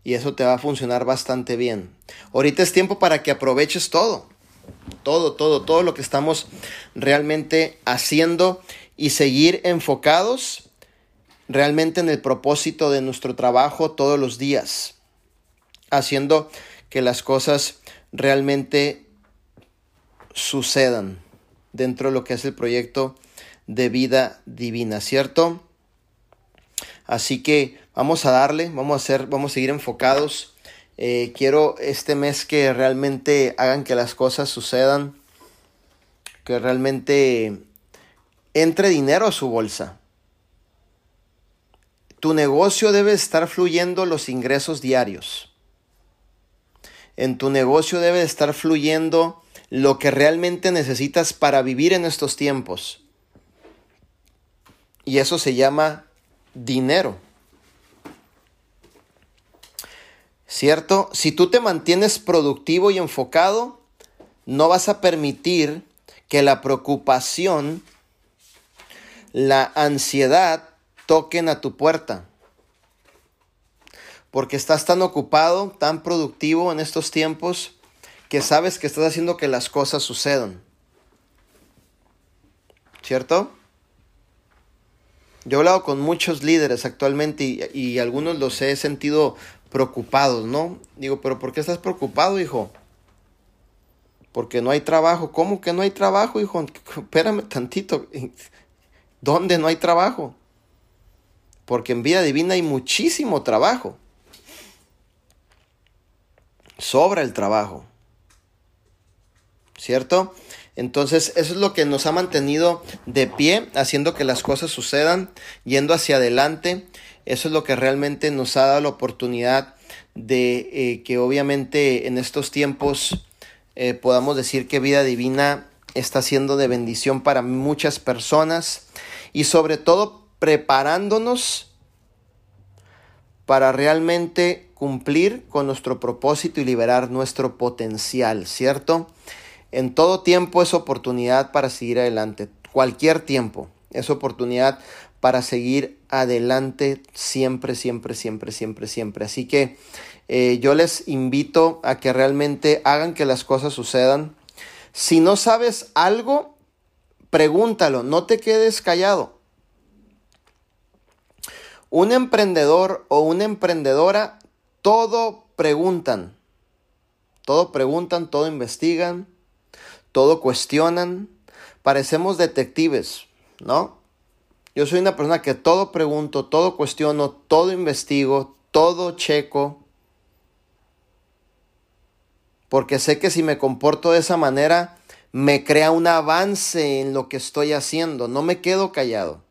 Y eso te va a funcionar bastante bien. Ahorita es tiempo para que aproveches todo. Todo, todo, todo lo que estamos realmente haciendo y seguir enfocados realmente en el propósito de nuestro trabajo todos los días haciendo que las cosas realmente sucedan dentro de lo que es el proyecto de vida divina, ¿cierto? Así que vamos a darle, vamos a hacer, vamos a seguir enfocados. Eh, quiero este mes que realmente hagan que las cosas sucedan, que realmente entre dinero a su bolsa. Tu negocio debe estar fluyendo los ingresos diarios en tu negocio debe estar fluyendo lo que realmente necesitas para vivir en estos tiempos. Y eso se llama dinero. ¿Cierto? Si tú te mantienes productivo y enfocado, no vas a permitir que la preocupación, la ansiedad toquen a tu puerta porque estás tan ocupado, tan productivo en estos tiempos, que sabes que estás haciendo que las cosas sucedan. ¿Cierto? Yo he hablado con muchos líderes actualmente y, algunos los he sentido preocupados, ¿no? Digo, pero ¿por qué estás preocupado, hijo? Porque no hay trabajo. ¿Cómo que no hay trabajo, hijo? (laughs) Espérame tantito. (laughs) ¿Dónde no hay trabajo? Porque en vida divina hay muchísimo trabajo sobra el trabajo. ¿Cierto? Entonces, eso es lo que nos ha mantenido de pie, haciendo que las cosas sucedan, yendo hacia adelante. Eso es lo que realmente nos ha dado la oportunidad de eh, que obviamente en estos tiempos eh, podamos decir que vida divina está siendo de bendición para muchas personas y sobre todo preparándonos para realmente cumplir con nuestro propósito y liberar nuestro potencial, ¿cierto? En todo tiempo es oportunidad para seguir adelante, cualquier tiempo es oportunidad para seguir adelante siempre, siempre, siempre, siempre, siempre. Así que eh, yo les invito a que realmente hagan que las cosas sucedan. Si no sabes algo, pregúntalo, no te quedes callado. Un emprendedor o una emprendedora, todo preguntan. Todo preguntan, todo investigan, todo cuestionan. Parecemos detectives, ¿no? Yo soy una persona que todo pregunto, todo cuestiono, todo investigo, todo checo. Porque sé que si me comporto de esa manera, me crea un avance en lo que estoy haciendo. No me quedo callado.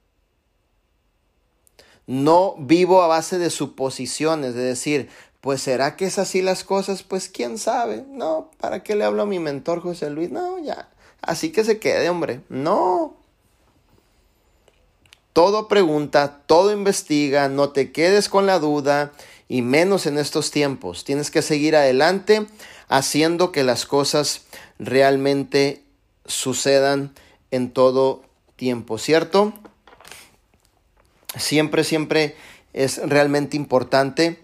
No vivo a base de suposiciones, de decir, pues será que es así las cosas, pues quién sabe. No, ¿para qué le hablo a mi mentor José Luis? No, ya. Así que se quede, hombre. No, todo pregunta, todo investiga, no te quedes con la duda y menos en estos tiempos. Tienes que seguir adelante haciendo que las cosas realmente sucedan en todo tiempo, ¿cierto? Siempre, siempre es realmente importante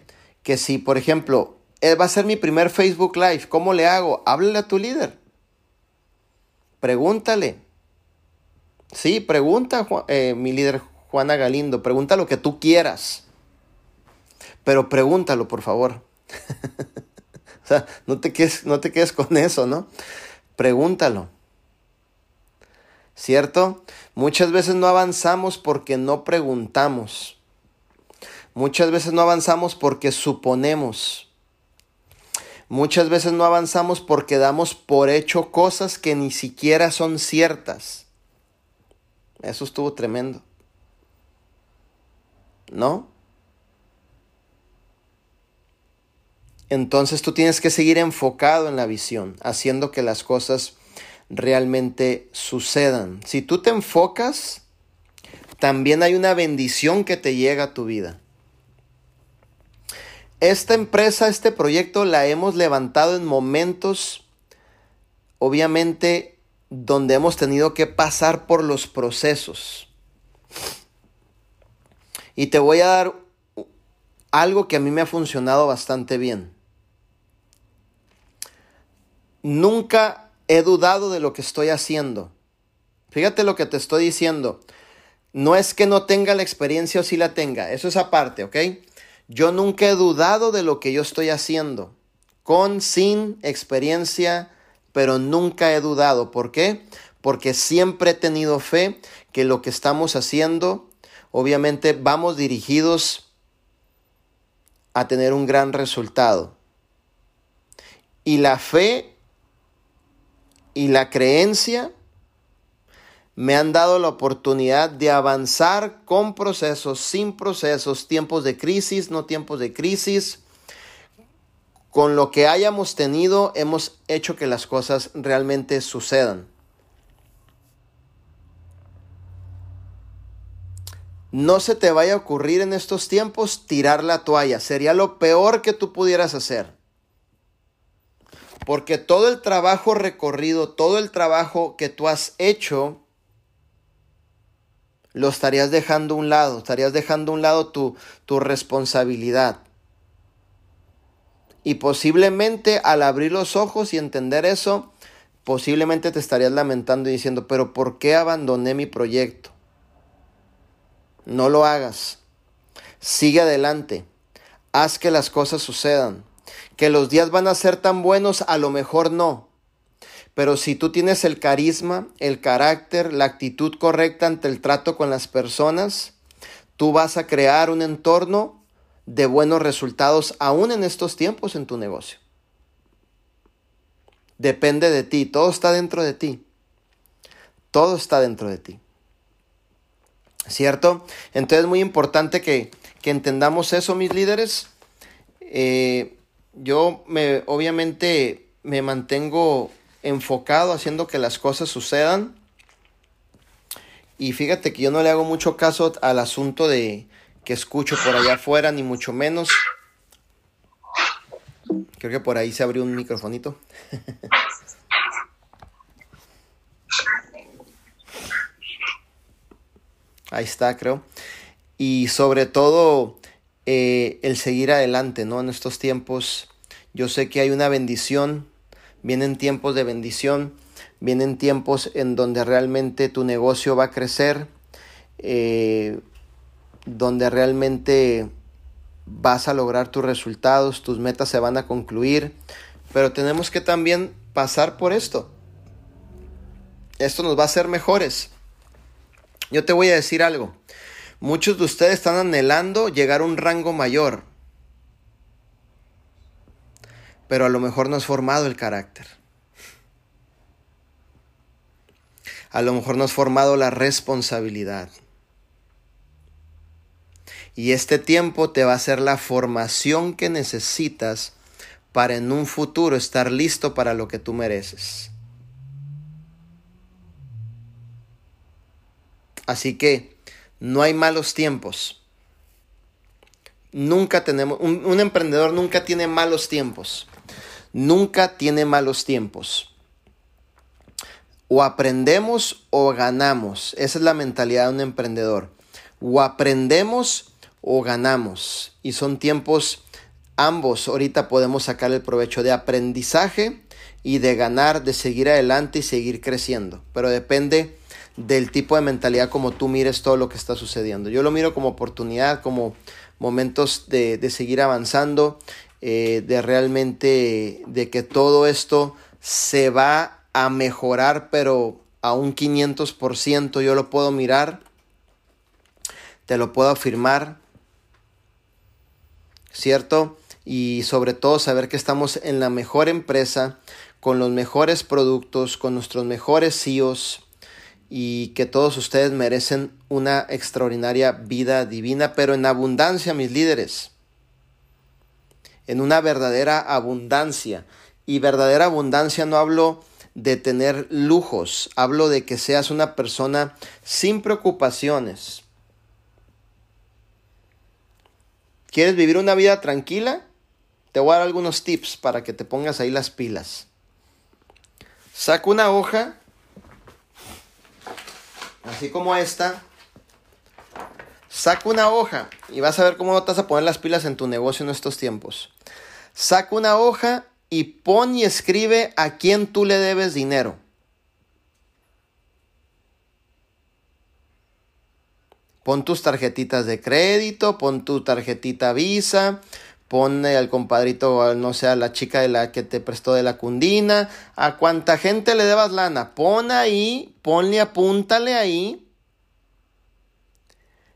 que si, por ejemplo, eh, va a ser mi primer Facebook Live, ¿cómo le hago? Háblale a tu líder. Pregúntale. Sí, pregunta eh, mi líder Juana Galindo, pregunta lo que tú quieras, pero pregúntalo, por favor. (laughs) o sea, no te, quedes, no te quedes con eso, ¿no? Pregúntalo. ¿Cierto? Muchas veces no avanzamos porque no preguntamos. Muchas veces no avanzamos porque suponemos. Muchas veces no avanzamos porque damos por hecho cosas que ni siquiera son ciertas. Eso estuvo tremendo. ¿No? Entonces tú tienes que seguir enfocado en la visión, haciendo que las cosas realmente sucedan. Si tú te enfocas, también hay una bendición que te llega a tu vida. Esta empresa, este proyecto la hemos levantado en momentos, obviamente, donde hemos tenido que pasar por los procesos. Y te voy a dar algo que a mí me ha funcionado bastante bien. Nunca he dudado de lo que estoy haciendo. Fíjate lo que te estoy diciendo. No es que no tenga la experiencia o si la tenga, eso es aparte, ¿ok? Yo nunca he dudado de lo que yo estoy haciendo. Con, sin experiencia, pero nunca he dudado. ¿Por qué? Porque siempre he tenido fe que lo que estamos haciendo, obviamente vamos dirigidos a tener un gran resultado. Y la fe y la creencia me han dado la oportunidad de avanzar con procesos, sin procesos, tiempos de crisis, no tiempos de crisis, con lo que hayamos tenido hemos hecho que las cosas realmente sucedan. No se te vaya a ocurrir en estos tiempos tirar la toalla. Sería lo peor que tú pudieras hacer. Porque todo el trabajo recorrido, todo el trabajo que tú has hecho, lo estarías dejando a un lado. Estarías dejando a un lado tu, tu responsabilidad. Y posiblemente al abrir los ojos y entender eso, posiblemente te estarías lamentando y diciendo, pero ¿por qué abandoné mi proyecto? No lo hagas. Sigue adelante. Haz que las cosas sucedan. Que los días van a ser tan buenos, a lo mejor no. Pero si tú tienes el carisma, el carácter, la actitud correcta ante el trato con las personas, tú vas a crear un entorno de buenos resultados aún en estos tiempos en tu negocio. Depende de ti, todo está dentro de ti. Todo está dentro de ti. ¿Cierto? Entonces es muy importante que, entendamos eso, mis líderes. Eh, yo me, obviamente me mantengo enfocado haciendo que las cosas sucedan. Y fíjate que yo no le hago mucho caso al asunto de, que escucho por allá afuera, ni mucho menos. Creo que por ahí se abrió un microfonito. (laughs) Ahí está, creo. Y sobre todo eh, el seguir adelante, ¿no? En estos tiempos, yo sé que hay una bendición, vienen tiempos de bendición, vienen tiempos en donde realmente tu negocio va a crecer, eh, donde realmente vas a lograr tus resultados, tus metas se van a concluir, pero tenemos que también pasar por esto. Esto nos va a hacer mejores. Yo te voy a decir algo. Muchos de ustedes están anhelando llegar a un rango mayor, pero a lo mejor no has formado el carácter. A lo mejor no has formado la responsabilidad. Y este tiempo te va a ser la formación que necesitas para en un futuro estar listo para lo que tú mereces. Así que no hay malos tiempos. Nunca tenemos, un, emprendedor nunca tiene malos tiempos. Nunca tiene malos tiempos. O aprendemos o ganamos. Esa es la mentalidad de un emprendedor. O aprendemos o ganamos. Y son tiempos ambos. Ahorita podemos sacar el provecho de aprendizaje y de ganar, de seguir adelante y seguir creciendo. Pero depende del tipo de mentalidad como tú mires todo lo que está sucediendo. Yo lo miro como oportunidad, como momentos de, seguir avanzando, eh, de realmente, de que todo esto se va a mejorar, pero a un 500% yo lo puedo mirar, te lo puedo afirmar, ¿cierto? Y sobre todo saber que estamos en la mejor empresa, con los mejores productos, con nuestros mejores CEOs, y que todos ustedes merecen una extraordinaria vida divina, pero en abundancia, mis líderes. En una verdadera abundancia. Y verdadera abundancia no hablo de tener lujos, hablo de que seas una persona sin preocupaciones. ¿Quieres vivir una vida tranquila? Te voy a dar algunos tips para que te pongas ahí las pilas. Saca una hoja así como esta, saca una hoja y vas a ver cómo te vas a poner las pilas en tu negocio en estos tiempos. Saca una hoja y pon y escribe a quién tú le debes dinero. Pon tus tarjetitas de crédito, pon tu tarjetita Visa, Pone al compadrito, no sé, a la chica de la que te prestó de la cundina, a cuánta gente le debas lana, pon ahí, ponle, apúntale ahí.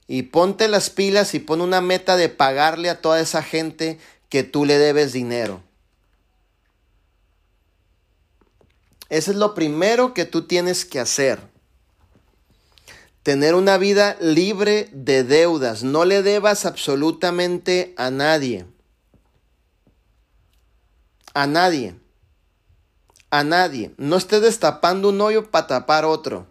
Y ponte las pilas y pon una meta de pagarle a toda esa gente que tú le debes dinero. Eso es lo primero que tú tienes que hacer. Tener una vida libre de deudas. No le debas absolutamente a nadie. A nadie. A nadie. No estés destapando un hoyo para tapar otro.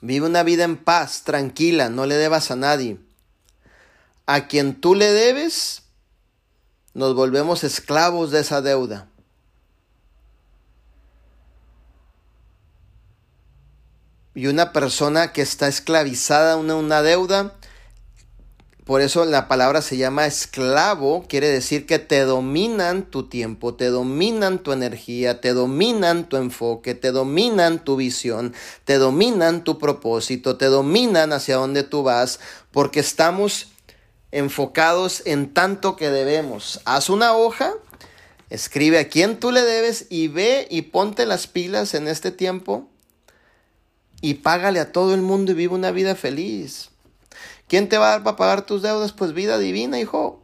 Vive una vida en paz, tranquila, no le debas a nadie. A quien tú le debes, nos volvemos esclavos de esa deuda. Y una persona que está esclavizada a una deuda por eso la palabra se llama esclavo, quiere decir que te dominan tu tiempo, te dominan tu energía, te dominan tu enfoque, te dominan tu visión, te dominan tu propósito, te dominan hacia dónde tú vas, porque estamos enfocados en tanto que debemos. Haz una hoja, escribe a quién tú le debes y ve y ponte las pilas en este tiempo y págale a todo el mundo y vive una vida feliz. ¿Quién te va a dar para pagar tus deudas? Pues vida divina, hijo.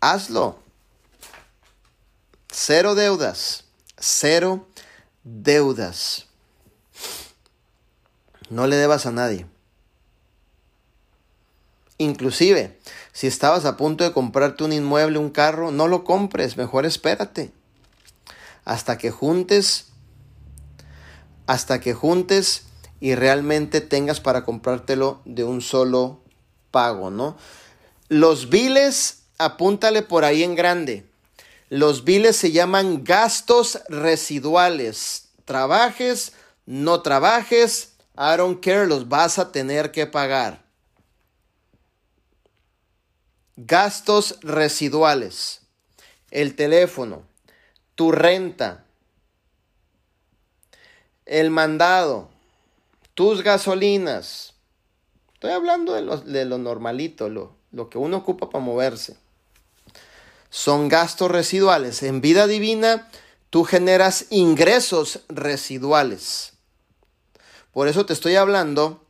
Hazlo. Cero deudas. Cero deudas. No le debas a nadie. Inclusive, si estabas a punto de comprarte un inmueble, un carro, no lo compres, mejor espérate. hasta que juntes, hasta que juntes y realmente tengas para comprártelo de un solo pago, ¿no? Los biles, apúntale por ahí en grande. Los biles se llaman gastos residuales. Trabajes, no trabajes, I don't care, los vas a tener que pagar. Gastos residuales. El teléfono, tu renta, el mandado, tus gasolinas. Estoy hablando de lo, de lo normalito, lo, lo que uno ocupa para moverse. Son gastos residuales. En vida divina, tú generas ingresos residuales. Por eso te estoy hablando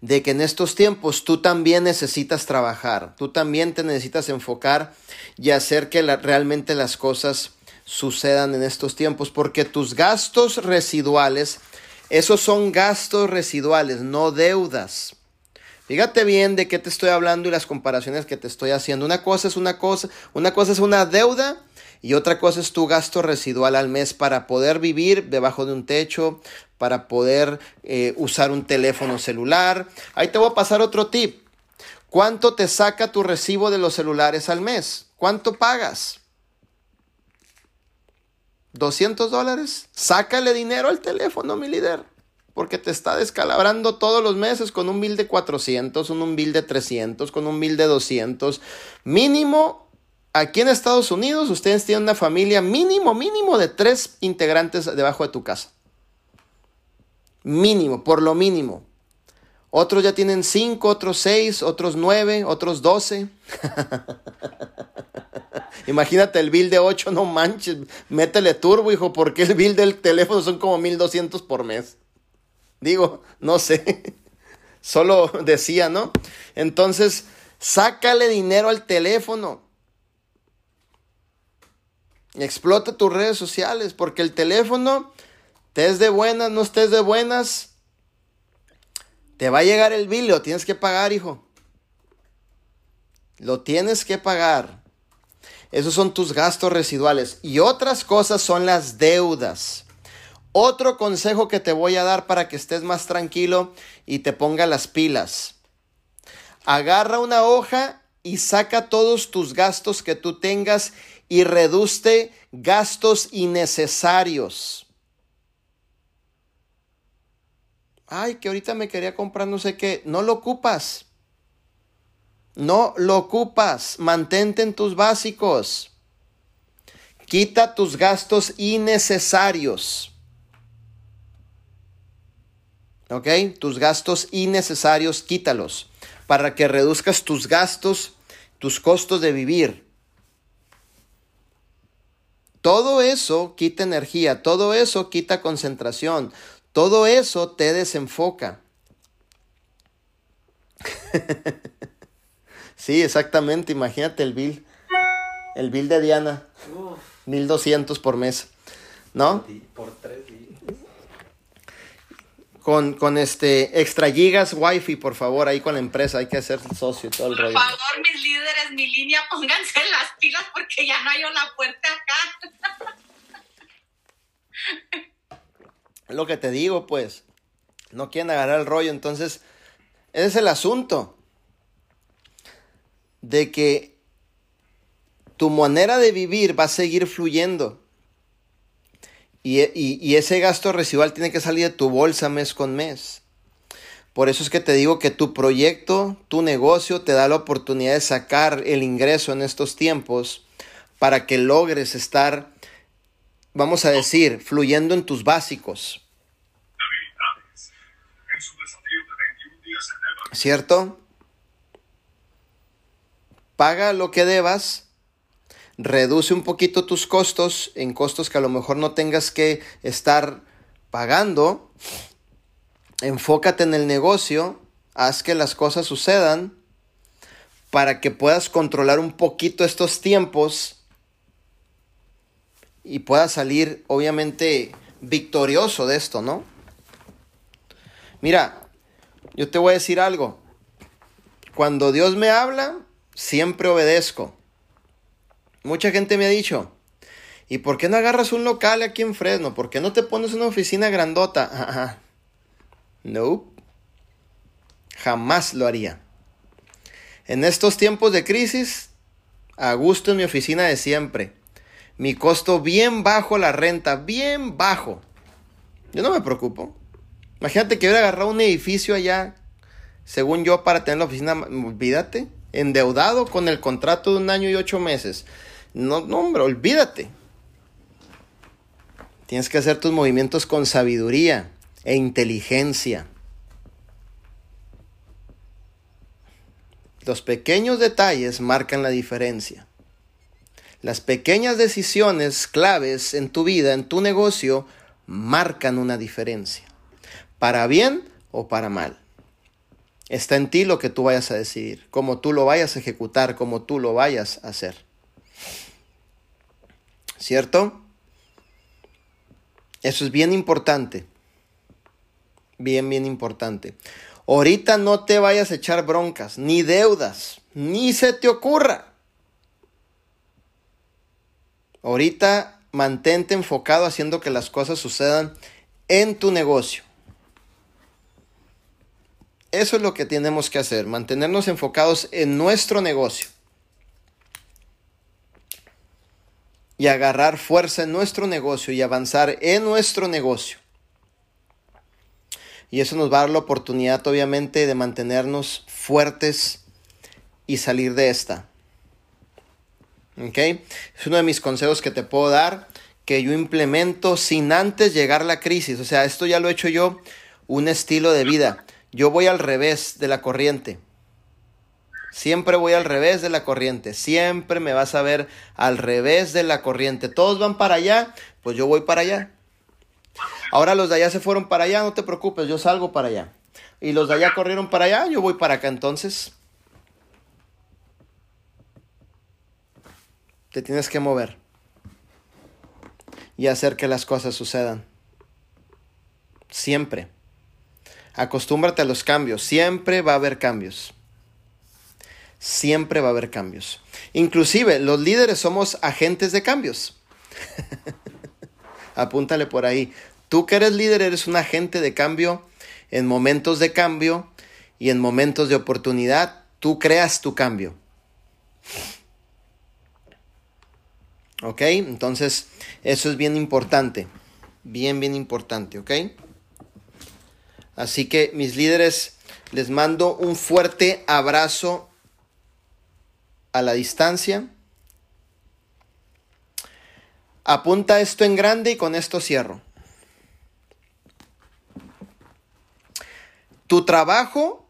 de que en estos tiempos tú también necesitas trabajar, tú también te necesitas enfocar y hacer que realmente las cosas sucedan en estos tiempos, porque tus gastos residuales, esos son gastos residuales, no deudas. Fíjate bien de qué te estoy hablando y las comparaciones que te estoy haciendo. Una cosa es una cosa, una cosa es una deuda y otra cosa es tu gasto residual al mes para poder vivir debajo de un techo, para poder eh, usar un teléfono celular. Ahí te voy a pasar otro tip. ¿Cuánto te saca tu recibo de los celulares al mes? ¿Cuánto pagas? ¿200 dólares? Sácale dinero al teléfono, mi líder. Porque te está descalabrando todos los meses con un bill de 400, con un bill de 300, con un bill de 200. Mínimo Aquí en Estados Unidos ustedes tienen una familia mínimo, mínimo de tres integrantes debajo de tu casa. Mínimo, por lo mínimo. Otros ya tienen cinco, otros seis, otros nueve, otros doce. (laughs) Imagínate el bill de ocho, no manches. Métele turbo, hijo, porque el bill del teléfono son como mil doscientos por mes. Digo, no sé. (laughs) Solo decía, ¿no? Entonces, sácale dinero al teléfono. Explota tus redes sociales porque el teléfono, estés de buenas, no estés de buenas, te va a llegar el bill, lo tienes que pagar, hijo. Lo tienes que pagar. Esos son tus gastos residuales. Y otras cosas son las deudas. Otro consejo que te voy a dar para que estés más tranquilo y te ponga las pilas. Agarra una hoja y saca todos tus gastos que tú tengas y reduce gastos innecesarios. Ay, que ahorita me quería comprar no sé qué. No lo ocupas. No lo ocupas. Mantente en tus básicos. Quita tus gastos innecesarios. ¿Ok? Tus gastos innecesarios, quítalos. Para que reduzcas tus gastos, tus costos de vivir. Todo eso quita energía, todo eso quita concentración, todo eso te desenfoca. (laughs) sí, exactamente, imagínate el bill, el bill de Diana, 1200 por mes, ¿no? Por tres días con, con este extra gigas wifi, por favor, ahí con la empresa, hay que hacer socio todo el rollo. Por favor, mis líderes, mi línea, (laughs) pónganse las pilas porque ya no hay una puerta acá. (laughs) Lo que te digo, pues, no quieren agarrar el rollo, entonces, ese es el asunto. De que tu manera de vivir va a seguir fluyendo. Y, ese gasto residual tiene que salir de tu bolsa mes con mes. Por eso es que te digo que tu proyecto, tu negocio te da la oportunidad de sacar el ingreso en estos tiempos para que logres estar, vamos a decir, fluyendo en tus básicos. ¿Cierto? Paga lo que debas reduce un poquito tus costos en costos que a lo mejor no tengas que estar pagando. Enfócate en el negocio, haz que las cosas sucedan para que puedas controlar un poquito estos tiempos y puedas salir obviamente victorioso de esto, ¿no? Mira, yo te voy a decir algo. Cuando Dios me habla, siempre obedezco. Mucha gente me ha dicho, ¿Y por qué no agarras un local aquí en Fresno? ¿Por qué no te pones una oficina grandota? (laughs) No. Jamás lo haría. En estos tiempos de crisis, a gusto en mi oficina de siempre. Mi costo bien bajo la renta, bien bajo. Yo no me preocupo. Imagínate que hubiera agarrado un edificio allá, según yo, para tener la oficina, olvídate, endeudado con el contrato de un año y ocho meses. No, no, hombre, olvídate. Tienes que hacer tus movimientos con sabiduría e inteligencia. Los pequeños detalles marcan la diferencia. Las pequeñas decisiones claves en tu vida, en tu negocio, marcan una diferencia. Para bien o para mal. Está en ti lo que tú vayas a decidir, cómo tú lo vayas a ejecutar, cómo tú lo vayas a hacer. ¿Cierto? Eso es bien importante. Bien, bien importante. Ahorita no te vayas a echar broncas, ni deudas, ni se te ocurra. Ahorita mantente enfocado haciendo que las cosas sucedan en tu negocio. Eso es lo que tenemos que hacer, mantenernos enfocados en nuestro negocio. y agarrar fuerza en nuestro negocio y avanzar en nuestro negocio. Y eso nos va a dar la oportunidad, obviamente, de mantenernos fuertes y salir de esta. ¿Ok? Es uno de mis consejos que te puedo dar, que yo implemento sin antes llegar a la crisis. O sea, esto ya lo he hecho yo, un estilo de vida. Yo voy al revés de la corriente. Siempre voy al revés de la corriente. Siempre me vas a ver al revés de la corriente. Todos van para allá, pues yo voy para allá. Ahora los de allá se fueron para allá, no te preocupes, yo salgo para allá. Y los de allá corrieron para allá, yo voy para acá entonces. Te tienes que mover y hacer que las cosas sucedan. Siempre. Acostúmbrate a los cambios, siempre va a haber cambios siempre va a haber cambios. Inclusive los líderes somos agentes de cambios. (laughs) Apúntale por ahí. Tú que eres líder eres un agente de cambio en momentos de cambio y en momentos de oportunidad. Tú creas tu cambio. ¿Ok? Entonces, eso es bien importante. Bien, bien importante, ¿ok? Así que mis líderes, les mando un fuerte abrazo a la distancia. Apunta esto en grande y con esto cierro. Tu trabajo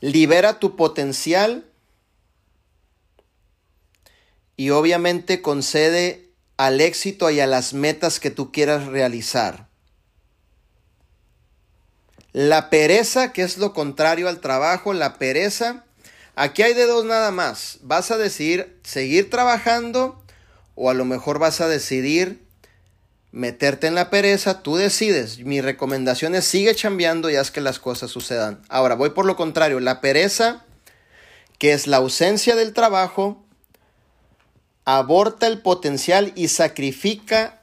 libera tu potencial y obviamente concede al éxito y a las metas que tú quieras realizar. La pereza, que es lo contrario al trabajo, la pereza Aquí hay de dos nada más. Vas a decidir seguir trabajando o a lo mejor vas a decidir meterte en la pereza. Tú decides. Mi recomendación es sigue chambeando y haz que las cosas sucedan. Ahora voy por lo contrario. La pereza, que es la ausencia del trabajo, aborta el potencial y sacrifica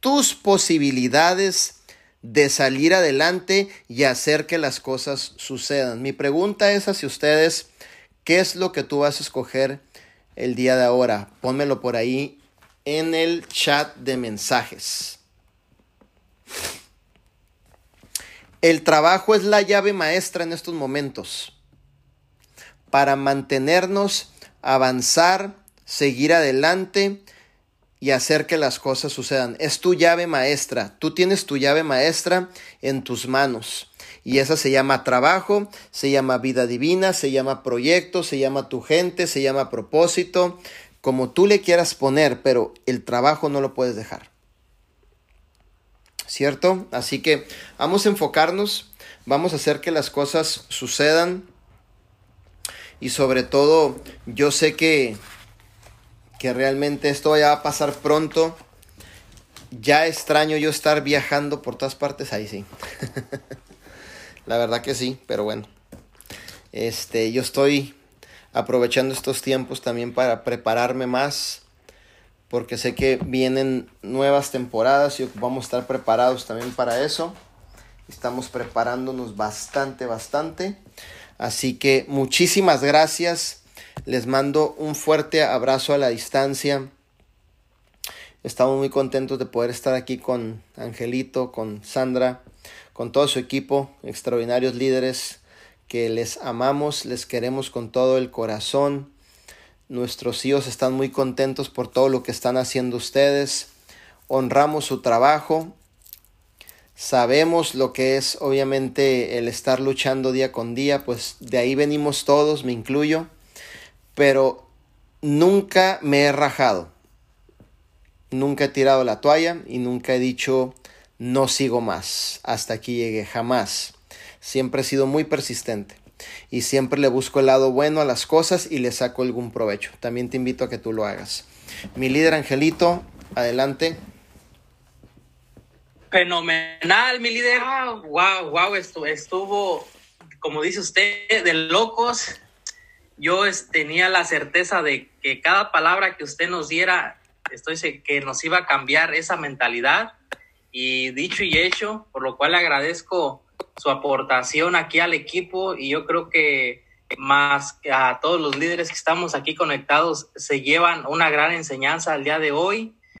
tus posibilidades de salir adelante y hacer que las cosas sucedan. Mi pregunta es hacia ustedes ¿Qué es lo que tú vas a escoger el día de ahora? Pónmelo por ahí en el chat de mensajes. El trabajo es la llave maestra en estos momentos para mantenernos, avanzar, seguir adelante y hacer que las cosas sucedan. Es tu llave maestra. Tú tienes tu llave maestra en tus manos. Y esa se llama trabajo, se llama vida divina, se llama proyecto, se llama tu gente, se llama propósito, como tú le quieras poner, pero el trabajo no lo puedes dejar. ¿Cierto? Así que vamos a enfocarnos, vamos a hacer que las cosas sucedan. Y sobre todo, yo sé que, que realmente esto ya va a pasar pronto. Ya extraño yo estar viajando por todas partes, ahí sí. (laughs) La verdad que sí, pero bueno. Este, yo estoy aprovechando estos tiempos también para prepararme más porque sé que vienen nuevas temporadas y vamos a estar preparados también para eso. Estamos preparándonos bastante, bastante. Así que muchísimas gracias. Les mando un fuerte abrazo a la distancia. Estamos muy contentos de poder estar aquí con Angelito, con Sandra, con todo su equipo, extraordinarios líderes que les amamos, les queremos con todo el corazón. Nuestros hijos están muy contentos por todo lo que están haciendo ustedes. Honramos su trabajo. Sabemos lo que es obviamente el estar luchando día con día, pues de ahí venimos todos, me incluyo. Pero nunca me he rajado. Nunca he tirado la toalla y nunca he dicho no sigo más. Hasta aquí llegué, jamás. Siempre he sido muy persistente y siempre le busco el lado bueno a las cosas y le saco algún provecho. También te invito a que tú lo hagas. Mi líder Angelito, adelante. Fenomenal, mi líder. Wow, wow, estuvo, estuvo, como dice usted, de locos. Yo tenía la certeza de que cada palabra que usted nos diera, estoy que nos iba a cambiar esa mentalidad. Y dicho y hecho, por lo cual agradezco su aportación aquí al equipo y yo creo que más a todos los líderes que estamos aquí conectados se llevan una gran enseñanza al día de hoy